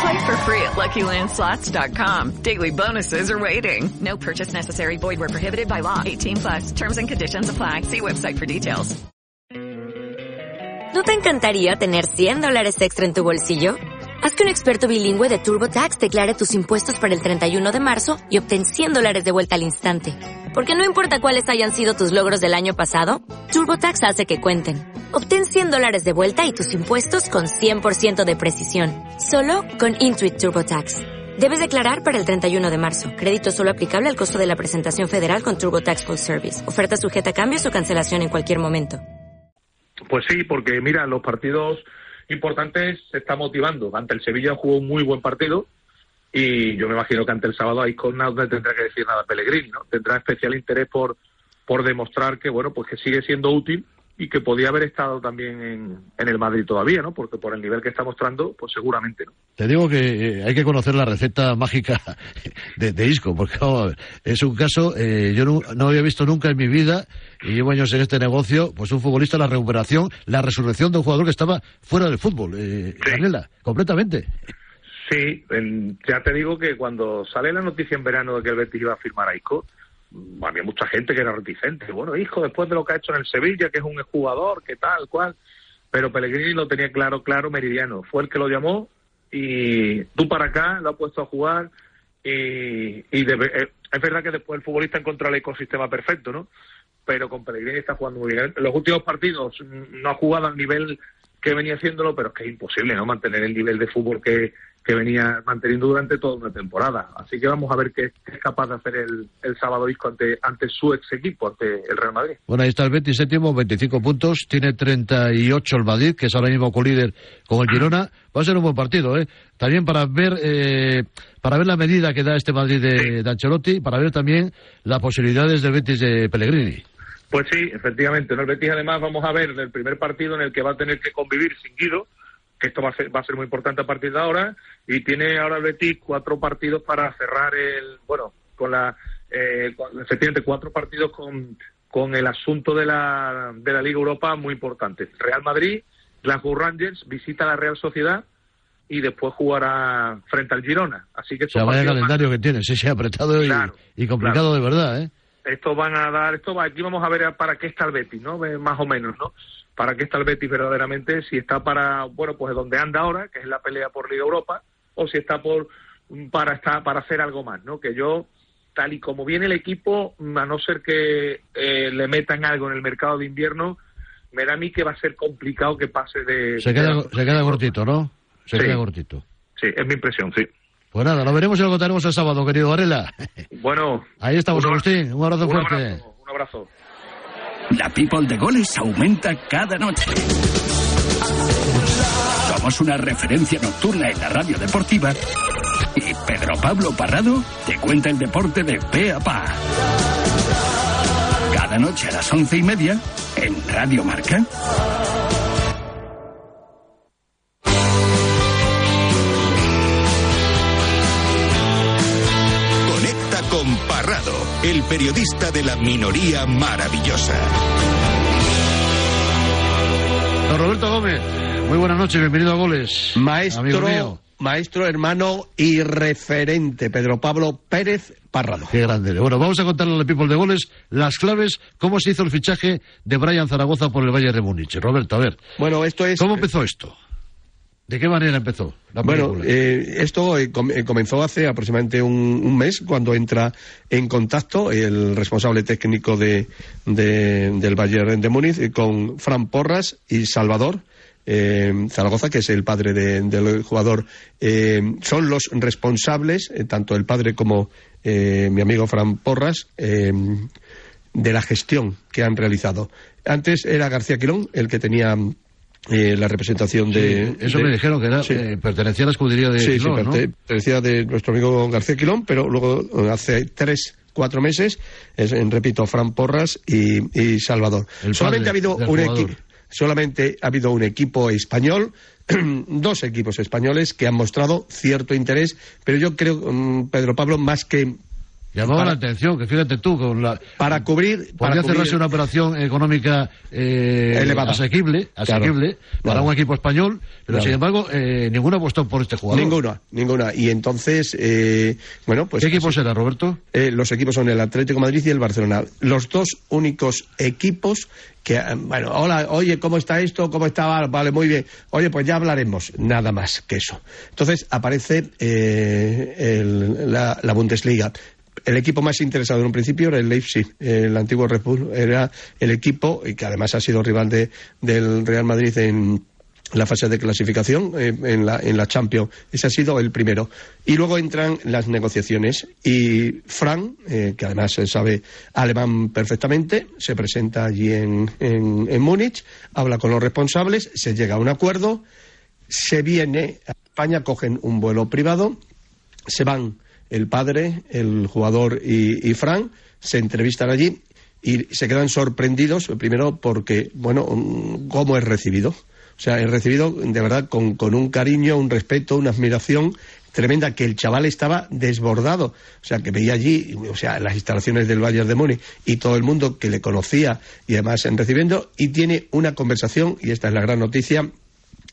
Play for free at LuckyLandSlots.com. Daily bonuses are waiting. No purchase necessary. Void where prohibited by law. 18 plus. Terms and conditions apply. See website for details. ¿No te encantaría tener 100 dólares extra en tu bolsillo? Haz que un experto bilingüe de TurboTax declare tus impuestos para el 31 de marzo y obtén 100 dólares de vuelta al instante. Porque no importa cuáles hayan sido tus logros del año pasado, TurboTax hace que cuenten. Obtén 100 dólares de vuelta y tus impuestos con 100% de precisión. Solo con Intuit TurboTax. Debes declarar para el 31 de marzo. Crédito solo aplicable al costo de la presentación federal con TurboTax Full Service. Oferta sujeta a cambios o cancelación en cualquier momento. Pues sí, porque mira, los partidos importantes se está motivando. Ante el Sevilla jugó un muy buen partido y yo me imagino que ante el sábado ahí con no tendrá que decir nada Pellegrini, ¿no? Tendrá especial interés por por demostrar que bueno, pues que sigue siendo útil y que podía haber estado también en, en el Madrid todavía, ¿no? Porque por el nivel que está mostrando, pues seguramente, ¿no? Te digo que eh, hay que conocer la receta mágica de, de Isco, porque vamos a ver, es un caso, eh, yo no, no, había visto nunca en mi vida, y llevo años en este negocio, pues un futbolista, la recuperación, la resurrección de un jugador que estaba fuera del fútbol, eh, Sí. Canela, completamente. Sí, en- ya te digo que cuando sale la noticia en verano de que el Betis iba a firmar a Isco, había mucha gente que era reticente. Bueno, Isco, después de lo que ha hecho en el Sevilla, que es un jugador, que tal, cual. Pero Pellegrini lo tenía claro, claro, meridiano. Fue el que lo llamó y tú para acá lo ha puesto a jugar y, y debe- eh, es verdad que después el futbolista encontró el ecosistema perfecto, ¿no? Pero con Pellegrini está jugando muy bien. En los últimos partidos no ha jugado al nivel que venía haciéndolo, pero es que es imposible, ¿no? Mantener el nivel de fútbol que, que venía manteniendo durante toda una temporada. Así que vamos a ver qué, qué es capaz de hacer el, el sábado Isco ante, ante su ex equipo, ante el Real Madrid. Bueno, ahí está el Betis séptimo, 25 puntos, tiene 38 el Madrid, que es ahora mismo colíder con el Girona. Va a ser un buen partido, ¿eh? También para ver, eh, para ver la medida que da este Madrid de, de Ancelotti, para ver también las posibilidades del Betis de Pellegrini. Pues sí, efectivamente. En el Betis además vamos a ver el primer partido en el que va a tener que convivir sin Guido, que esto va a ser, va a ser muy importante a partir de ahora, y tiene ahora el Betis cuatro partidos para cerrar el, bueno, con la, eh, efectivamente cuatro partidos con, con el asunto de la, de la Liga Europa muy importante. Real Madrid, Glasgow Rangers, visita a la Real Sociedad y después jugará frente al Girona. Así que O sea, vaya calendario que tiene, sí, sí, apretado y- Claro, y, complicado de verdad, ¿eh? esto van a dar, esto va, aquí vamos a ver para qué está el Betis, ¿no? Más o menos, ¿no? Para qué está el Betis verdaderamente, si está para, bueno, pues donde anda ahora, que es la pelea por Liga Europa, o si está por para estar, para hacer algo más, ¿no? Que yo, tal y como viene el equipo, a no ser que eh, le metan algo en el mercado de invierno, me da a mí que va a ser complicado que pase de... Se de queda, se queda cortito, ¿no? Se Sí. queda cortito. Sí, es mi impresión, sí. Pues nada, lo veremos y lo contaremos el sábado, querido Varela. Bueno. Ahí estamos, un Agustín. Un abrazo un fuerte. abrazo, un abrazo. La People de Goles aumenta cada noche. Somos una referencia nocturna en la radio deportiva y Pedro Pablo Parrado te cuenta el deporte de pe a pa. Cada noche a las once y media en Radio Marca. El periodista de la minoría maravillosa. Don Roberto Gómez, muy buenas noches, bienvenido a Goles. Amigo Maestro, mío. maestro, hermano y referente, Pedro Pablo Pérez Parrado. Qué grande. Bueno, vamos a contarle al People de Goles las claves, cómo se hizo el fichaje de Brian Zaragoza por el Bayern de Múnich. Roberto, a ver. Bueno, esto es... ¿Cómo empezó esto? ¿De qué manera empezó la Bueno, eh, esto eh, com- eh, comenzó hace aproximadamente un, un mes cuando entra en contacto el responsable técnico de, de- del Bayern de Múnich con Fran Porras y Salvador. eh, Zaragoza, que es el padre de- del jugador, eh, son los responsables, eh, tanto el padre como mi amigo Fran Porras, de la gestión que han realizado. Antes era García Quirón el que tenía eh, la representación de... Sí, eso de- me dijeron que era, Sí. eh, pertenecía a la escudería de Sí, sí, Quilón, parecía de nuestro amigo García Quilón, pero luego eh, hace tres, cuatro meses, es, en, repito, Fran Porras y, y Salvador. El solamente ha habido un equipo. Solamente ha habido un equipo español, dos equipos españoles que han mostrado cierto interés, pero yo creo, mm, Pedro Pablo, más que Llamaba para- la atención, que fíjate tú, con la... para cubrir, para Podría cubrir- cerrarse una operación económica eh, Elevada. asequible, asequible Claro, para claro. un equipo español, pero Claro. sin embargo, eh, ninguno apostó por este jugador. Ninguna, ninguna. Y entonces, eh, bueno, pues... ¿Qué equipo será, Roberto? Eh, los equipos son el Atlético de Madrid y el Barcelona. Los dos únicos equipos que, eh, bueno, hola, oye, ¿cómo está esto? ¿Cómo está? Vale, Vale, muy bien. Oye, pues ya hablaremos. Nada más que eso. Entonces aparece eh, el- la, la Bundesliga. El equipo más interesado en un principio era el Leipzig, el antiguo Red Bull. Era el equipo, y que además ha sido rival de, del Real Madrid en la fase de clasificación eh, en, la, en la Champions. Ese ha sido el primero. Y luego entran las negociaciones y Fran, eh, que además eh, sabe alemán perfectamente, se presenta allí en, en, en Múnich, habla con los responsables, se llega a un acuerdo, se viene a España, cogen un vuelo privado, se van el padre, el jugador y, y Fran, se entrevistan allí y se quedan sorprendidos, primero porque, bueno, cómo es recibido. O sea, es recibido de verdad con, con un cariño, un respeto, una admiración tremenda, que el chaval estaba desbordado. O sea, que veía allí, o sea, las instalaciones del Bayern de Múnich y todo el mundo que le conocía y además en recibiendo, y tiene una conversación, y esta es la gran noticia,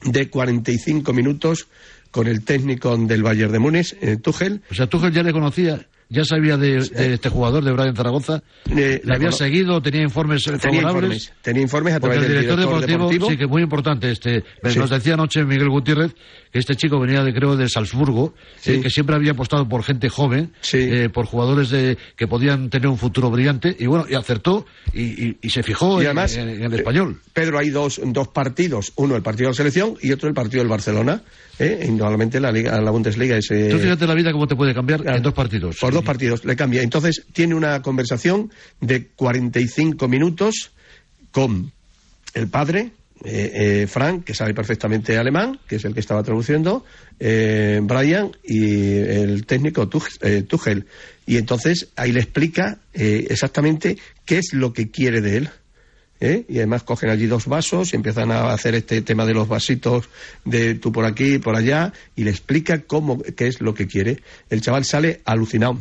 de 45 minutos con el técnico del Bayern de Múnich, eh, Tuchel. O sea, Tuchel ya le conocía, ya sabía de, de este jugador de Brian Zaragoza, Eh, le había seguido, tenía informes eh, Tenía favorables. informes, tenía informes a Porque través el del director, director deportivo, deportivo. sí, que muy importante. Este, Sí. Nos decía anoche Miguel Gutiérrez que este chico venía, de, creo, de Salzburgo, Sí. eh, que siempre había apostado por gente joven, eh, por jugadores de, que podían tener un futuro brillante, y bueno, y acertó y, y- y se fijó Y en- además, en, en el español. Pedro, hay dos, dos partidos, uno el partido de la selección y otro el partido del Barcelona. ¿eh? Indudablemente la, Liga, la Bundesliga es... eh, Tú fíjate la vida cómo te puede cambiar en dos partidos. Por dos partidos le cambia. Entonces tiene una conversación de 45 minutos con el padre, eh, eh, Frank, que sabe perfectamente alemán, que es el que estaba traduciendo, eh, Brian y el técnico eh, Tuchel. Y entonces ahí le explica exactamente qué es lo que quiere de él. ¿Eh? Y además cogen allí dos vasos y empiezan a hacer este tema de los vasitos de tú por aquí, por allá, y le explica cómo, qué es lo que quiere. El chaval sale alucinado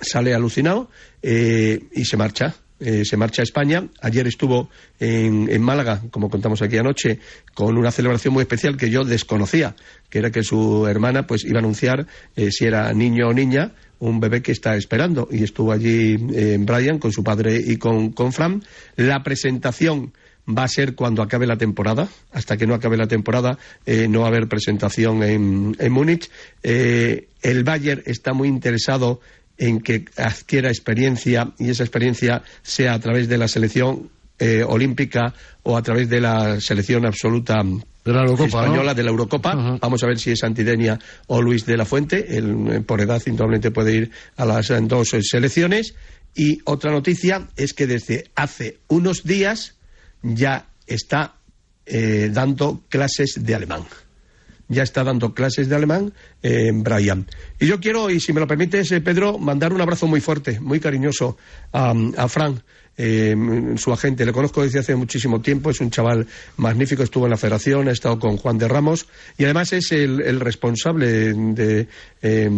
sale alucinado eh, y se marcha. Eh, se marcha a España. Ayer estuvo en, en Málaga, como contamos aquí anoche, con una celebración muy especial que yo desconocía, que era que su hermana pues iba a anunciar eh, si era niño o niña un bebé que está esperando. Y estuvo allí eh, Brian con su padre y con, con Fran. La presentación va a ser cuando acabe la temporada. Hasta que no acabe la temporada eh, no va a haber presentación en, en Múnich. Eh, el Bayern está muy interesado en que adquiera experiencia y esa experiencia sea a través de la selección eh, olímpica o a través de la selección absoluta de la Eurocopa, española ¿no? de la Eurocopa. Vamos a ver si es Antidenia o Luis de la Fuente. Él, eh, por edad, indudablemente puede ir a las eh, dos eh, selecciones. Y otra noticia es que desde hace unos días ya está eh, dando clases de alemán ya está dando clases de alemán eh, Brian. Y yo quiero, y si me lo permites, eh, Pedro, mandar un abrazo muy fuerte, muy cariñoso a, a Fran, eh, su agente. Le conozco desde hace muchísimo tiempo, es un chaval magnífico, estuvo en la federación, ha estado con Juan de Ramos y además es el, el responsable de. eh,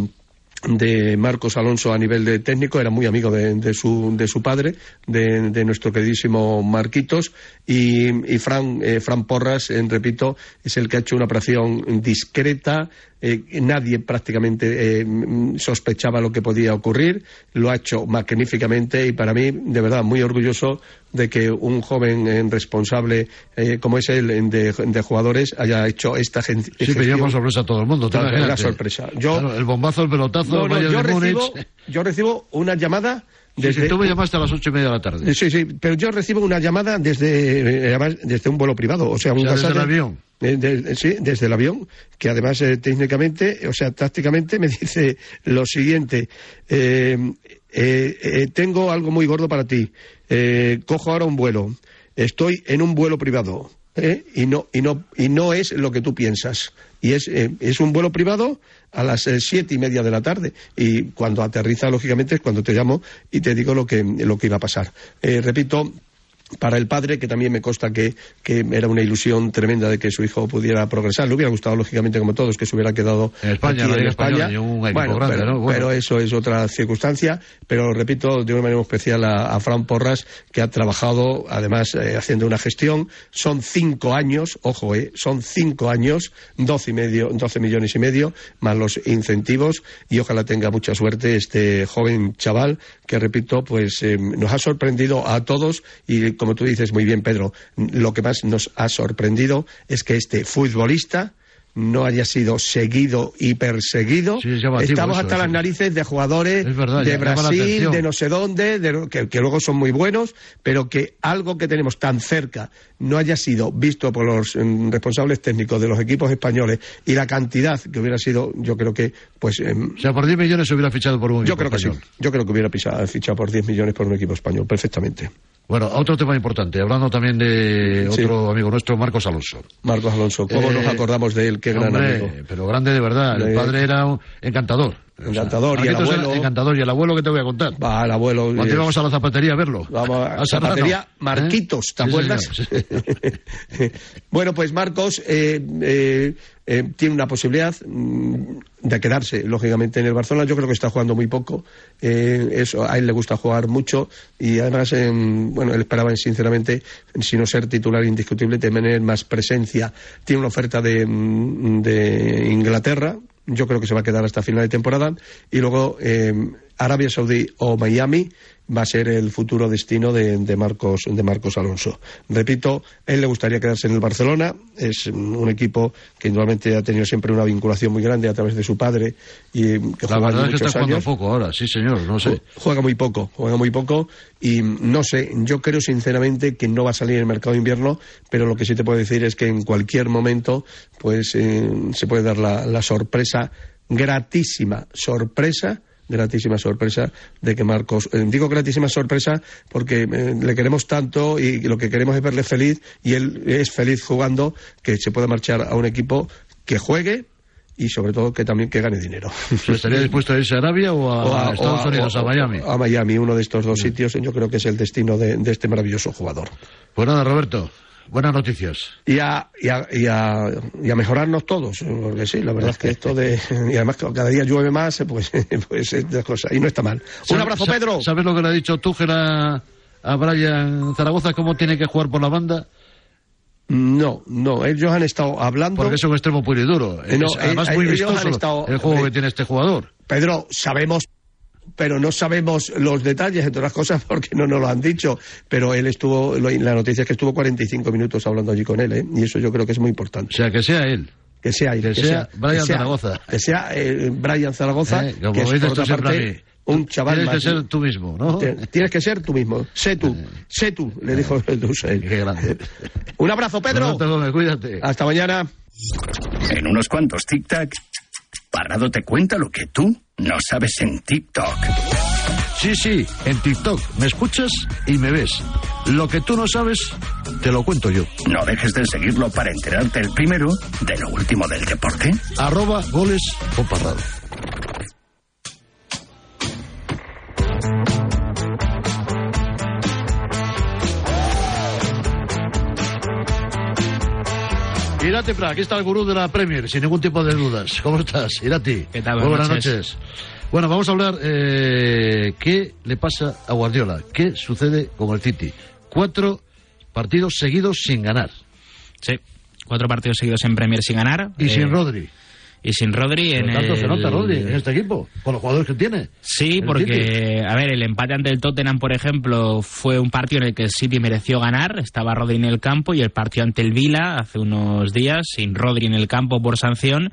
de Marcos Alonso a nivel de técnico, era muy amigo de, de su, de su padre, de, nuestro queridísimo Marquitos, y, y Fran, eh, Fran Porras, eh, repito, es el que ha hecho una operación discreta, eh, nadie prácticamente eh, mm, sospechaba lo que podía ocurrir, lo ha hecho magníficamente y para mí, de verdad, muy orgulloso de que un joven eh, responsable eh, como es él de, de jugadores haya hecho esta gen- Sí, gestión. pedíamos sorpresa a todo el mundo. imagínate. la sorpresa. Yo- Claro, el bombazo, el pelotazo, No, no, yo recibo, yo recibo una llamada desde... sí, tú me llamaste a las ocho y media de la tarde. Sí, sí, pero yo recibo una llamada desde, eh, desde un vuelo privado, o sea, un O sea, desde el avión. De- sí, desde el avión, que además eh, técnicamente, o sea, tácticamente me dice lo siguiente, eh, eh, eh, tengo algo muy gordo para ti, cojo ahora un vuelo, estoy en un vuelo privado, ¿eh? y no y no y no es lo que tú piensas y es eh, es un vuelo privado a las siete y media de la tarde y cuando aterriza lógicamente es cuando te llamo y te digo lo que lo que iba a pasar repito para el padre, que también me consta que, que era una ilusión tremenda de que su hijo pudiera progresar. Le hubiera gustado, lógicamente, como todos, que se hubiera quedado En España, aquí en España. Un bueno, grande, pero, ¿no? Bueno. pero eso es otra circunstancia. Pero repito de una manera especial a, a Fran Porras, que ha trabajado, además, eh, haciendo una gestión. Son cinco años, ojo, eh, son cinco años, doce, y medio, 12 millones y medio, más los incentivos. Y ojalá tenga mucha suerte este joven chaval, que repito, pues eh, nos ha sorprendido a todos. Y como tú dices muy bien, Pedro, lo que más nos ha sorprendido es que este futbolista no haya sido seguido y perseguido. Sí, es llamativo Estamos hasta las narices de jugadores verdad, de Brasil, de no sé dónde, de- que, que luego son muy buenos, pero que algo que tenemos tan cerca no haya sido visto por los mm, responsables técnicos de los equipos españoles y la cantidad que hubiera sido, yo creo que, pues. em, O sea, por 10 millones se hubiera fichado por un yo equipo creo que español. sí. Yo creo que hubiera pisado, fichado por 10 millones por un equipo español, perfectamente. Bueno, otro tema importante, hablando también de Sí. otro amigo nuestro, Marcos Alonso. Marcos Alonso, ¿cómo Eh, nos acordamos de él? Qué gran Hombre, amigo. pero grande de verdad. El Eh, padre era un encantador. Encantador, y el abuelo- Encantador. Y el abuelo, que te voy a contar? Va, el abuelo. Cuando íbamos a la zapatería a verlo. Vamos a A Serrano. zapatería ¿Eh? Marquitos, ¿te acuerdas? bueno, pues Marcos eh, eh, eh, tiene una posibilidad mm, de quedarse, lógicamente, en el Barcelona. Yo creo que está jugando muy poco. Eh, eso, a él le gusta jugar mucho y además, em, bueno, él esperaba, sinceramente, si no ser titular indiscutible, tener más presencia. Tiene una oferta de, mm, de Inglaterra. Yo creo que se va a quedar hasta final de temporada. Y luego eh, Arabia Saudí o Miami va a ser el futuro destino de, de Marcos de Marcos Alonso. Repito, él le gustaría quedarse en el Barcelona. Es un equipo que indudablemente ha tenido siempre una vinculación muy grande a través de su padre y que La verdad es que está jugando años. poco ahora, sí señor, no sé. Juega muy poco, juega muy poco y no sé, yo creo sinceramente que no va a salir en el mercado de invierno, pero lo que sí te puedo decir es que en cualquier momento pues eh, se puede dar la, la sorpresa, gratísima sorpresa gratísima sorpresa de que Marcos eh, digo gratísima sorpresa porque eh, le queremos tanto y lo que queremos es verle feliz y él es feliz jugando que se pueda marchar a un equipo que juegue y sobre todo que también que gane dinero. ¿Se estaría dispuesto a irse a Arabia o a, O a- Estados o a- Unidos, o- a Miami? A Miami, uno de estos dos sitios, yo creo que es el destino de, de este maravilloso jugador. Pues nada, Roberto, buenas noticias. Y a, y, a, y, a, y a mejorarnos todos, porque sí, la verdad es que esto de... Y además que cada día llueve más, pues, pues es de cosa, y no está mal. Un ¿Sabe- abrazo, Pedro. ¿Sabes lo que le ha dicho Tuchel a, a Brian Zaragoza? ¿Cómo tiene que jugar por la banda? No, no, ellos han estado hablando... Porque es un extremo puro y duro. Eh, no, Es además eh, muy vistoso estado- el juego eh, que tiene este jugador. Pedro, sabemos, pero no sabemos los detalles, entre otras cosas, porque no nos lo han dicho. Pero él estuvo, la noticia es que estuvo 45 minutos hablando allí con él, ¿eh? y eso yo creo que es muy importante. O sea, que sea él. Que sea él. Que sea Brian Zaragoza. Que sea eh, Brian Zaragoza, Eh, como que es, por otra parte, un chaval Tienes que ser tú mismo, ¿no? Tienes que ser tú mismo. Sé tú. Sé tú, le dijo Dussel. Qué grande. Un abrazo, Pedro. Gómez, cuídate. Hasta mañana. En unos cuantos tic-tac, Parrado te cuenta lo que tú no sabes en TikTok. Sí, sí, en TikTok me escuchas y me ves. Lo que tú no sabes, te lo cuento yo. No dejes de seguirlo para enterarte el primero de lo último del deporte. Arroba goles con Parrado. Irati Pra, aquí está el gurú de la Premier, sin ningún tipo de dudas. ¿Cómo estás, Irati? ¿Qué tal? Buenas buenas noches. Bueno, vamos a hablar eh, qué le pasa a Guardiola, qué sucede con el City. Cuatro partidos seguidos sin ganar. Sí, cuatro partidos seguidos en Premier sin ganar. Y Eh, sin Rodri. Y sin Rodri en tanto, el... se nota Rodri en este equipo, con los jugadores que tiene. Sí, porque, a ver, el empate ante el Tottenham, por ejemplo, fue un partido en el que el City mereció ganar, estaba Rodri en el campo, y el partido ante el Vila, hace unos días, sin Rodri en el campo por sanción,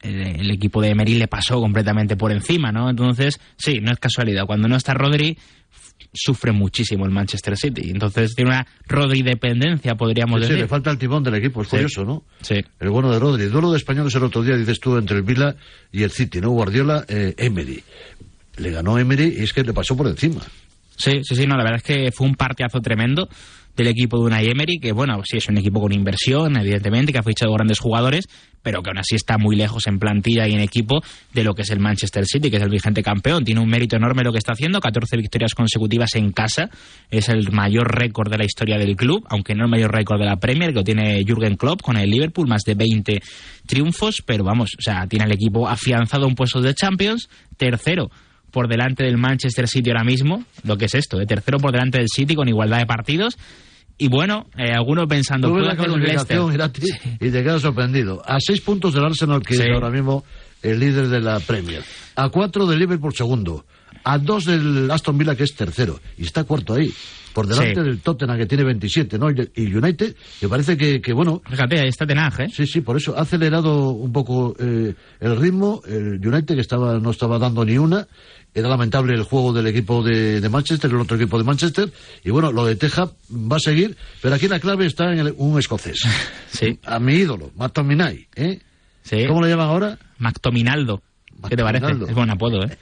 el, el equipo de Emery le pasó completamente por encima, ¿no? Entonces, sí, no es casualidad. Cuando no está Rodri, sufre muchísimo el Manchester City. Entonces, tiene una Rodri dependencia, podríamos Sí, sí, decir. le falta el timón del equipo, es Sí. curioso, ¿no? Sí. El bueno de Rodri. El duelo de españoles el otro día, dices tú, entre el Vila y el City, ¿no? Guardiola, eh, Emery. Le ganó Emery y es que le pasó por encima. Sí, sí, sí, no, la verdad es que fue un partidazo tremendo del equipo de Unai Emery, que bueno, sí es un equipo con inversión, evidentemente, que ha fichado grandes jugadores, pero que aún así está muy lejos en plantilla y en equipo de lo que es el Manchester City, que es el vigente campeón. Tiene un mérito enorme lo que está haciendo, 14 victorias consecutivas en casa, es el mayor récord de la historia del club, aunque no el mayor récord de la Premier, que lo tiene Jürgen Klopp con el Liverpool, más de 20 triunfos, pero vamos, o sea, tiene al equipo afianzado en puestos de Champions, tercero por delante del Manchester City ahora mismo, lo que es esto, de tercero por delante del City con igualdad de partidos. Y bueno, eh, algunos pensando, puede hacer un Leicester. Irati, y te quedas sorprendido. A seis puntos del Arsenal, que Sí. es ahora mismo el líder de la Premier. A cuatro del Liverpool segundo. A dos del Aston Villa, que es tercero. Y está cuarto ahí. Por delante Sí. del Tottenham, que tiene 27, ¿no? Y y United, que parece que, que, bueno... Fíjate, ahí está Tenag, ¿eh? Sí, sí, por eso ha acelerado un poco eh, el ritmo. El United, que estaba no estaba dando ni una. Era lamentable el juego del equipo de, de Manchester, el otro equipo de Manchester. Y bueno, lo de Teja va a seguir, pero aquí la clave está en el- un escocés. Sí. A mi ídolo, McTominay, ¿eh? Sí. ¿Cómo le llaman ahora? Mactominaldo. ¿Qué te parece? Mactominaldo. Es buen apodo, ¿eh?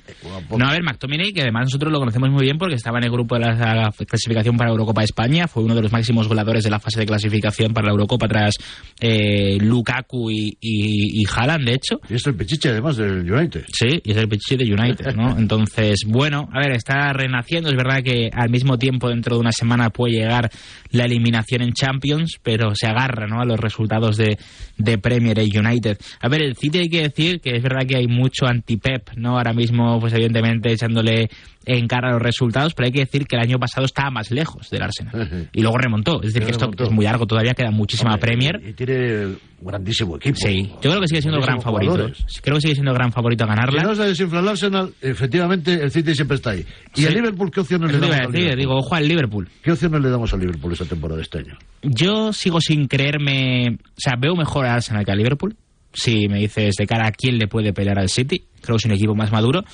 No, a ver, McTominay, que además nosotros lo conocemos muy bien porque estaba en el grupo de la, la clasificación para la Eurocopa de España, fue uno de los máximos goleadores de la fase de clasificación para la Eurocopa tras eh, Lukaku y, y, y Haaland, de hecho. Y es el pechiche además del United. Sí, y es el Pichichi de United, ¿no? Entonces, bueno, a ver, está renaciendo. Es verdad que al mismo tiempo, dentro de una semana, puede llegar la eliminación en Champions, pero se agarra, ¿no? A los resultados de, de Premier y United. A ver, el City hay que decir que es verdad que hay mucho anti-Pep, ¿no? Ahora mismo, pues evidentemente, echándole en cara los resultados, pero hay que decir que el año pasado estaba más lejos del Arsenal. Y luego remontó. Es decir, que esto es muy largo, todavía queda muchísima Hombre, Premier. Y tiene grandísimo equipo. Sí, yo creo que sigue siendo el gran favorito. jugadores. Creo que sigue siendo el gran favorito a ganarla. Si no se desinfla el Arsenal, efectivamente el City siempre está ahí. ¿Y Sí. el Liverpool qué opciones Eso le te iba damos a decir, digo, ojo al Liverpool. ¿Qué opciones le damos al Liverpool esta temporada, este año? Yo sigo sin creerme, o sea, veo mejor a Arsenal que a Liverpool. Si me dices de cara a quién le puede pelear al City, creo que es un equipo más maduro.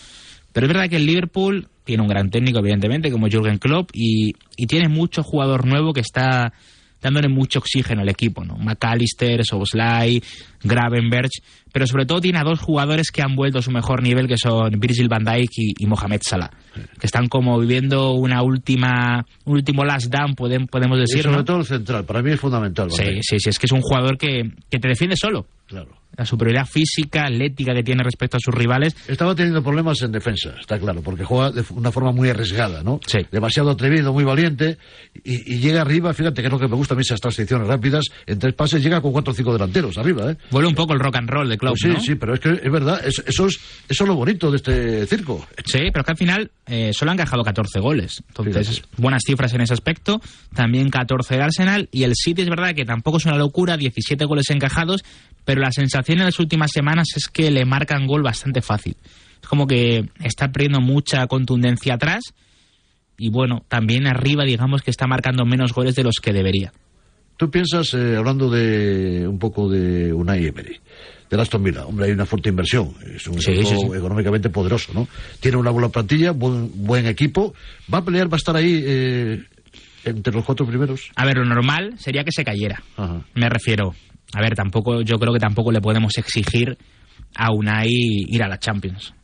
Pero es verdad que el Liverpool tiene un gran técnico, evidentemente, como Jürgen Klopp, y, y tiene mucho jugador nuevo que está dándole mucho oxígeno al equipo, ¿no? McAllister, Soboslai, Gravenberch, pero sobre todo tiene a dos jugadores que han vuelto a su mejor nivel, que son Virgil van Dijk y, y Mohamed Salah, que están como viviendo una última, un último last down, podem- podemos Y decir, sobre ¿no? todo el central, para mí es fundamental. Sí, sí, sí, es que es un jugador que, que te defiende solo. Claro. La superioridad física, atlética que tiene respecto a sus rivales. Estaba teniendo problemas en defensa, está claro, porque juega de una forma muy arriesgada, ¿no? Sí. Demasiado atrevido, muy valiente, y, y llega arriba, fíjate que es lo que me gusta a mí esas transiciones rápidas, en tres pases llega con cuatro o cinco delanteros arriba, ¿eh? Vuelve un poco el rock and roll de Klopp, Pues sí, ¿no? sí, pero es que es verdad, es- eso, es, eso es lo bonito de este circo. Sí, pero que al final eh, solo han encajado 14 goles. Entonces, buenas cifras en ese aspecto. También 14 de Arsenal. Y el City es verdad que tampoco es una locura, 17 goles encajados, pero la sensación en las últimas semanas es que le marcan gol bastante fácil. Es como que está perdiendo mucha contundencia atrás. Y bueno, también arriba, digamos que está marcando menos goles de los que debería. Tú piensas, eh, hablando de un poco de Unai Emery, del Aston Villa, hombre, hay una fuerte inversión, es un Sí, equipo sí, sí. económicamente poderoso, ¿no? Tiene una buena plantilla, buen, buen equipo, va a pelear, va a estar ahí eh, entre los cuatro primeros. A ver, lo normal sería que se cayera. Ajá. Me refiero. A ver, tampoco, yo creo que tampoco le podemos exigir a Unai ir a la Champions.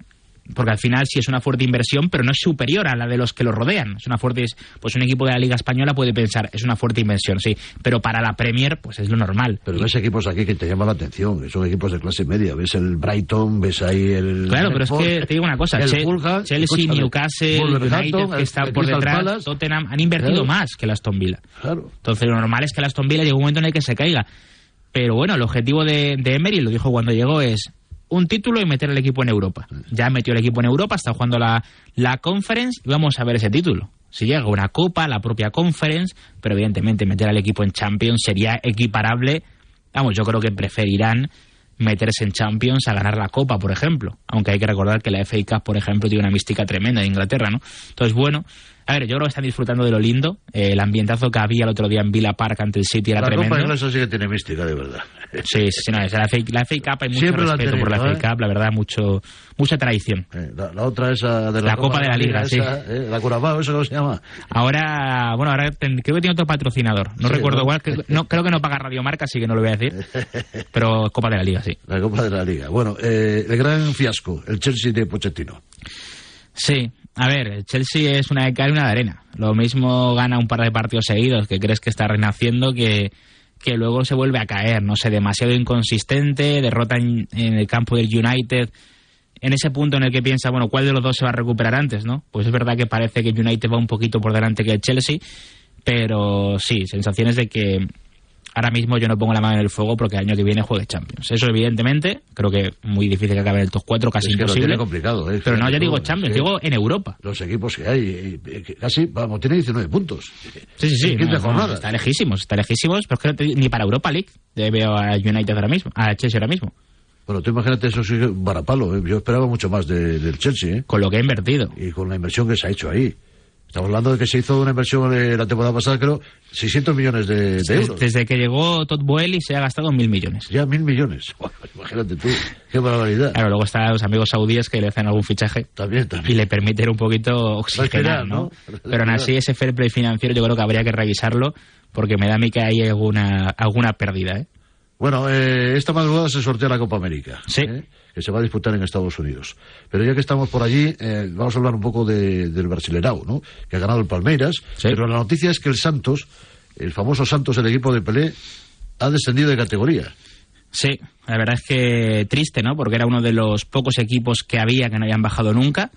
Porque al final sí es una fuerte inversión, pero no es superior a la de los que lo rodean. Es una fuerte, pues un equipo de la Liga Española puede pensar, es una fuerte inversión, sí. Pero para la Premier, pues es lo normal. Pero ves equipos aquí que te llaman la atención, que son equipos de clase media, ves el Brighton, ves ahí el... Claro, pero es que te digo una cosa, el Che- Fulham, Chelsea, Newcastle, United, que el- está el por detrás. Tottenham, han invertido Claro. más que el Aston Villa. Claro. Entonces lo normal es que el Aston Villa llegue un momento en el que se caiga. Pero bueno, el objetivo de, de Emery, lo dijo cuando llegó, es un título y meter al equipo en Europa. Ya metió el equipo en Europa, está jugando la, la Conference y vamos a ver ese título. Si llega una Copa, la propia Conference, pero evidentemente meter al equipo en Champions sería equiparable. Vamos, yo creo que preferirán meterse en Champions a ganar la Copa, por ejemplo. Aunque hay que recordar que la FA Cup, por ejemplo, tiene una mística tremenda en Inglaterra, ¿no? Entonces, bueno, a ver, yo creo que están disfrutando de lo lindo. Eh, el ambientazo que había el otro día en Villa Park ante el City era la tremendo. Copa inglesa sí que tiene mística, de verdad. Sí, sí, sí, no, la, FA, la FA Cup hay mucho Siempre la respeto por la FA Cup, la verdad, mucho, mucha tradición. Eh, la, la otra esa de la, La Copa de la Liga, sí. eh, la Curabao, ¿eso cómo se llama? Ahora, bueno, ahora ten- creo que tiene otro patrocinador. No Sí, recuerdo que, no, creo que no paga Radiomarca, así que no lo voy a decir. Pero Copa de la Liga, sí. La Copa de la Liga. Bueno, eh, el gran fiasco, el Chelsea de Pochettino. Sí, a ver, el Chelsea es una de cal y una de arena. Lo mismo gana un par de partidos seguidos que crees que está renaciendo que, que luego se vuelve a caer, no sé, demasiado inconsistente, derrota en, en el campo del United. En ese punto en el que piensa, bueno, ¿cuál de los dos se va a recuperar antes, no? Pues es verdad que parece que United va un poquito por delante que el Chelsea, pero sí, sensaciones de que ahora mismo yo no pongo la mano en el fuego porque el año que viene juegue Champions. Eso evidentemente, creo que muy difícil que acabe en el top 4, casi es que lo imposible. tiene complicado, ¿eh? Pero no, ya Fíjate digo Champions, digo en Europa. Los equipos que hay, eh, casi, vamos, tiene 19 puntos. Sí, sí, sí. En 15 no, no, jornadas. está lejísimos, está lejísimos, pero es que no te- ni para Europa League veo a United ahora mismo, a Chelsea ahora mismo. Bueno, tú imagínate eso sí, varapalo. ¿eh? Yo esperaba mucho más de- del Chelsea. ¿eh? Con lo que ha invertido. Y con la inversión que se ha hecho ahí. Estamos hablando de que se hizo una inversión eh, la temporada pasada, creo, 600 millones de, de Desde, euros. desde que llegó Todd Boehly se ha gastado mil millones. Ya mil millones. Imagínate tú, qué barbaridad. Claro, luego están los amigos saudíes que le hacen algún fichaje También, también. y le permiten un poquito oxigenar, ¿no? ¿no? Pero aún así ese fair play financiero yo creo que habría que revisarlo porque me da a mí que hay alguna, alguna pérdida, ¿eh? Bueno, eh, esta madrugada se sortea la Copa América. Sí. ¿eh? Que se va a disputar en Estados Unidos. Pero ya que estamos por allí, eh, vamos a hablar un poco de- del Brasilerao, ¿no? Que ha ganado el Palmeiras. Pero la noticia es que el Santos, el famoso Santos, el equipo de Pelé, ha descendido de categoría. Sí, la verdad es que triste, ¿no? Porque era uno de los pocos equipos que había que no habían bajado nunca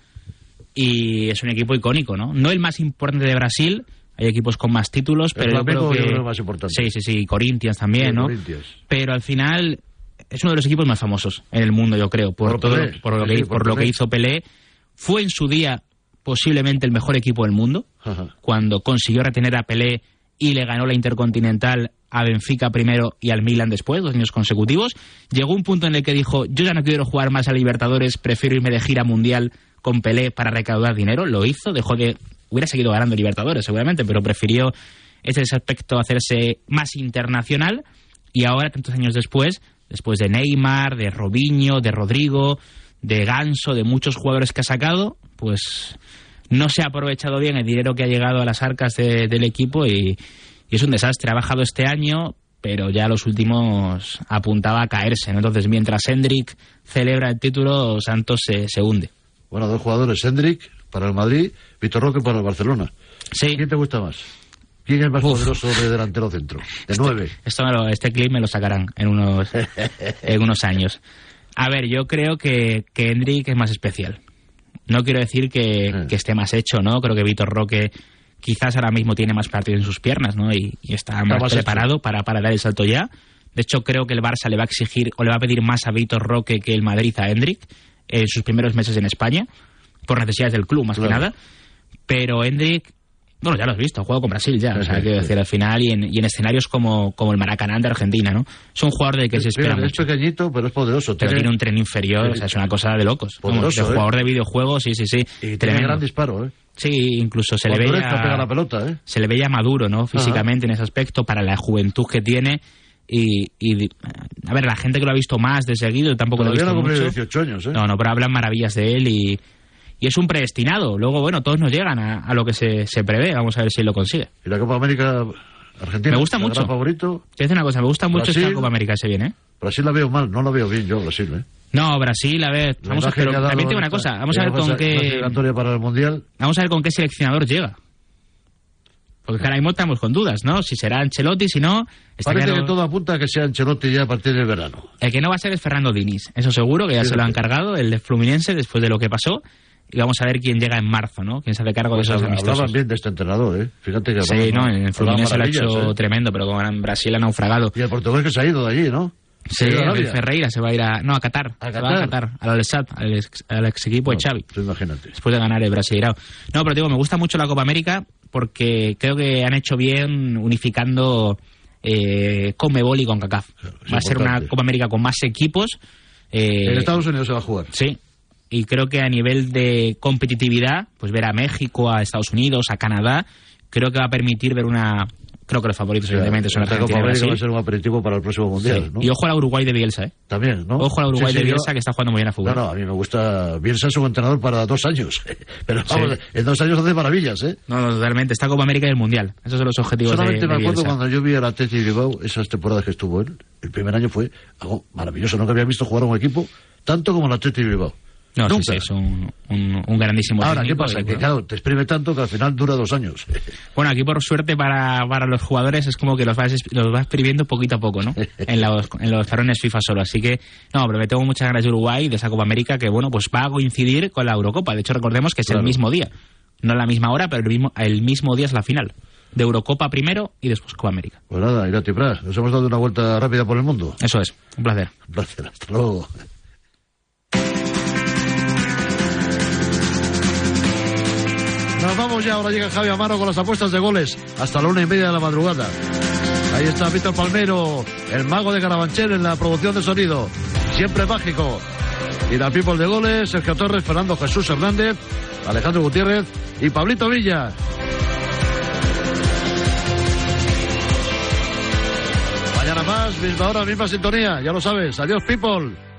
y es un equipo icónico, ¿no? No el más importante de Brasil, hay equipos con más títulos, El pero yo creo que más importante. Sí, sí, sí, Corinthians también, Sí, ¿no? Corinthians. Pero al final es uno de los equipos más famosos en el mundo, yo creo, por, Por todo Pelé. por lo que sí, por por lo que hizo Pelé. Fue en su día posiblemente el mejor equipo del mundo Ajá. cuando consiguió retener a Pelé y le ganó la Intercontinental a Benfica primero y al Milan después, dos años consecutivos. Llegó un punto en el que dijo, yo ya no quiero jugar más a Libertadores, prefiero irme de gira mundial con Pelé para recaudar dinero. Lo hizo, dejó de... Hubiera seguido ganando Libertadores seguramente, pero prefirió ese aspecto hacerse más internacional y ahora, tantos años después, después de Neymar, de Robinho, de Rodrigo, de Ganso, de muchos jugadores que ha sacado, pues no se ha aprovechado bien el dinero que ha llegado a las arcas de- del equipo y, es un desastre. Ha bajado este año, pero ya los últimos apuntaba a caerse. Entonces, mientras Hendrik celebra el título, Santos se, se hunde. Bueno, dos jugadores, Hendrik para el Madrid, Vitor Roque para el Barcelona. Sí. ¿Quién te gusta más? ¿Quién es más poderoso de delantero centro? De nueve. Esto me lo- este clip me lo sacarán en unos, en unos años. A ver, yo creo que, que Hendrik es más especial. No quiero decir que, que esté más hecho, ¿no? Creo que Vitor Roque quizás ahora mismo tiene más partido en sus piernas, ¿no? Y, y está más, más preparado para, para dar el salto ya. De hecho, creo que el Barça le va a exigir o le va a pedir más a Vitor Roque que el Madrid a Hendrik en sus primeros meses en España, por necesidades del club más que nada. Pero Hendrik, bueno, ya lo has visto, ha jugado con Brasil ya, o sea, Sí, quiero sí. decir, al final y en, y en escenarios como, como el Maracaná de Argentina, ¿no? Es un jugador del que se espera Mira, es mucho. pequeñito, pero es poderoso. Pero tiene un tren inferior, o sea, es una cosa de locos. Poderoso, de ¿eh? jugador de videojuegos, sí, sí, sí. Y tiene tremendo. gran disparo, ¿eh? Sí, incluso se le veía pega la pelota, ¿eh? se le veía maduro, ¿no? Físicamente en ese aspecto para la juventud que tiene y, y, a ver, la gente que lo ha visto más de seguido tampoco Todavía lo ha no visto cumplido mucho. 18 años, ¿eh? No, no, pero hablan maravillas de él y, y es un predestinado. Luego, bueno, todos nos llegan a, a lo que se, se prevé. Vamos a ver si lo consigue. Y la Copa América Argentina. Me gusta ¿el mucho. gran favorito? Te decir una cosa, me gusta mucho Brasil. esta Copa América, se viene, ¿eh? Brasil la veo mal, no la veo bien yo, Brasil, ¿eh? No, Brasil, a ver, La vamos a, pero dado también tengo una cosa, vamos a ver con qué para el Mundial. vamos a ver con qué seleccionador llega. Porque ahora mismo estamos con dudas, ¿no? Si será Ancelotti, si no, está Parece claro- que todo apunta a que sea Ancelotti ya a partir del verano. El que no va a ser es Fernando Diniz, eso seguro, que ya Sí, se lo han cargado, el de Fluminense, después de lo que pasó. Y vamos a ver quién llega en marzo, ¿no? Quién se hace cargo Pues de esos amistosos. hablaban bien de este entrenador, ¿eh? Fíjate que Sí, no, en el Fluminense lo ha hecho ¿eh? tremendo, pero como en Brasil ha naufragado. Y el portugués que se ha ido de allí, ¿no? Sí, el. Ferreira se va a ir a... No, a Qatar. ¿A Se va a Qatar? Qatar, al Al-Sadd, al ex, al ex equipo de Xavi. Imagínate. Después de ganar el Brasileirao. No, pero digo, me gusta mucho la Copa América porque creo que han hecho bien unificando eh, Conmebol y con CACAF. Va a ser una. Copa América con más equipos. eh, En Estados Unidos se va a jugar. Sí. Y creo que a nivel de competitividad, pues ver a México, a Estados Unidos, a Canadá, creo que va a permitir ver una. Creo que los favoritos, evidentemente, son Argentina y América va a Brasil. ser un aperitivo para el próximo Mundial, Sí. ¿no? Y ojo al Uruguay de Bielsa, ¿eh? También, ¿no? Ojo al Uruguay Sí, sí, de yo- Bielsa, que está jugando muy bien a fútbol. No, no, a mí me gusta. Bielsa es un entrenador para dos años. Pero vamos, en dos años hace maravillas, ¿eh? No, no, totalmente. Esta Copa América y el Mundial. Esos son los objetivos de, Solamente me de acuerdo Bielsa. cuando yo vi al Atleti de Bilbao, esas temporadas que estuvo él, el primer año fue algo maravilloso. Nunca había visto jugar a un equipo tanto como el Atleti de Bilbao. No, sí, Nunca. sí, es un, un, un grandísimo Ahora, ¿qué pasa? Que claro, te exprime tanto que al final dura dos años. Bueno, aquí por suerte para, para los jugadores es como que los vas, los vas exprimiendo poquito a poco, ¿no? En los, en los talones FIFA solo. Así que, no, pero me tengo muchas ganas de Uruguay, de esa Copa América, que bueno, pues va a coincidir con la Eurocopa. De hecho, recordemos que es Claro. el mismo día. No la misma hora, pero el mismo, el mismo día es la final. De Eurocopa primero y después Copa América. Pues nada, Irati Pras, nos hemos dado una vuelta rápida por el mundo. Eso es, un placer. Un placer, hasta luego. Nos vamos ya, ahora llega Javi Amaro con las apuestas de goles hasta la una y media de la madrugada. Ahí está Víctor Palmero, el mago de Carabanchel en la producción de sonido. Siempre mágico. Y la people de goles, Sergio Torres, Fernando Jesús Hernández, Alejandro Gutiérrez y Pablito Villa. Mañana más, misma hora, misma sintonía, ya lo sabes. Adiós, people.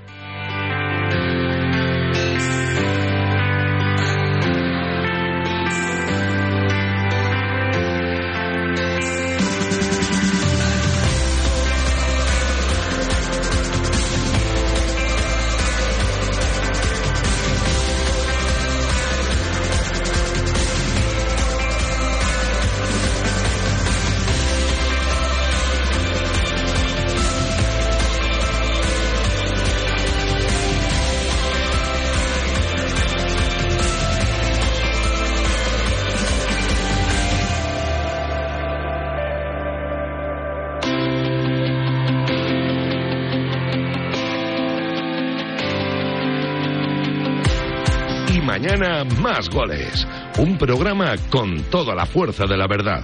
Más goles. Un programa con toda la fuerza de la verdad.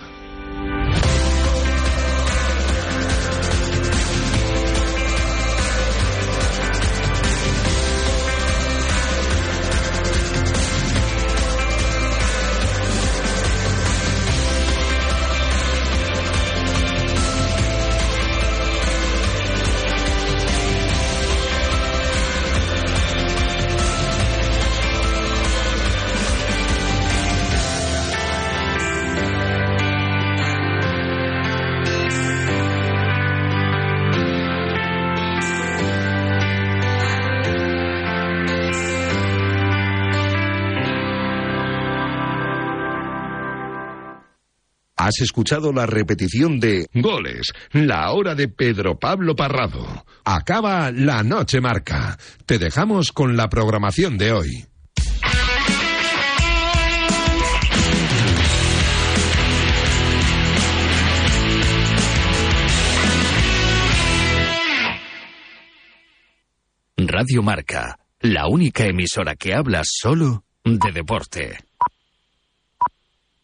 Has escuchado la repetición de Goles, la hora de Pedro Pablo Parrado. Acaba la noche marca. Te dejamos con la programación de hoy. Radio Marca, la única emisora que habla solo de deporte.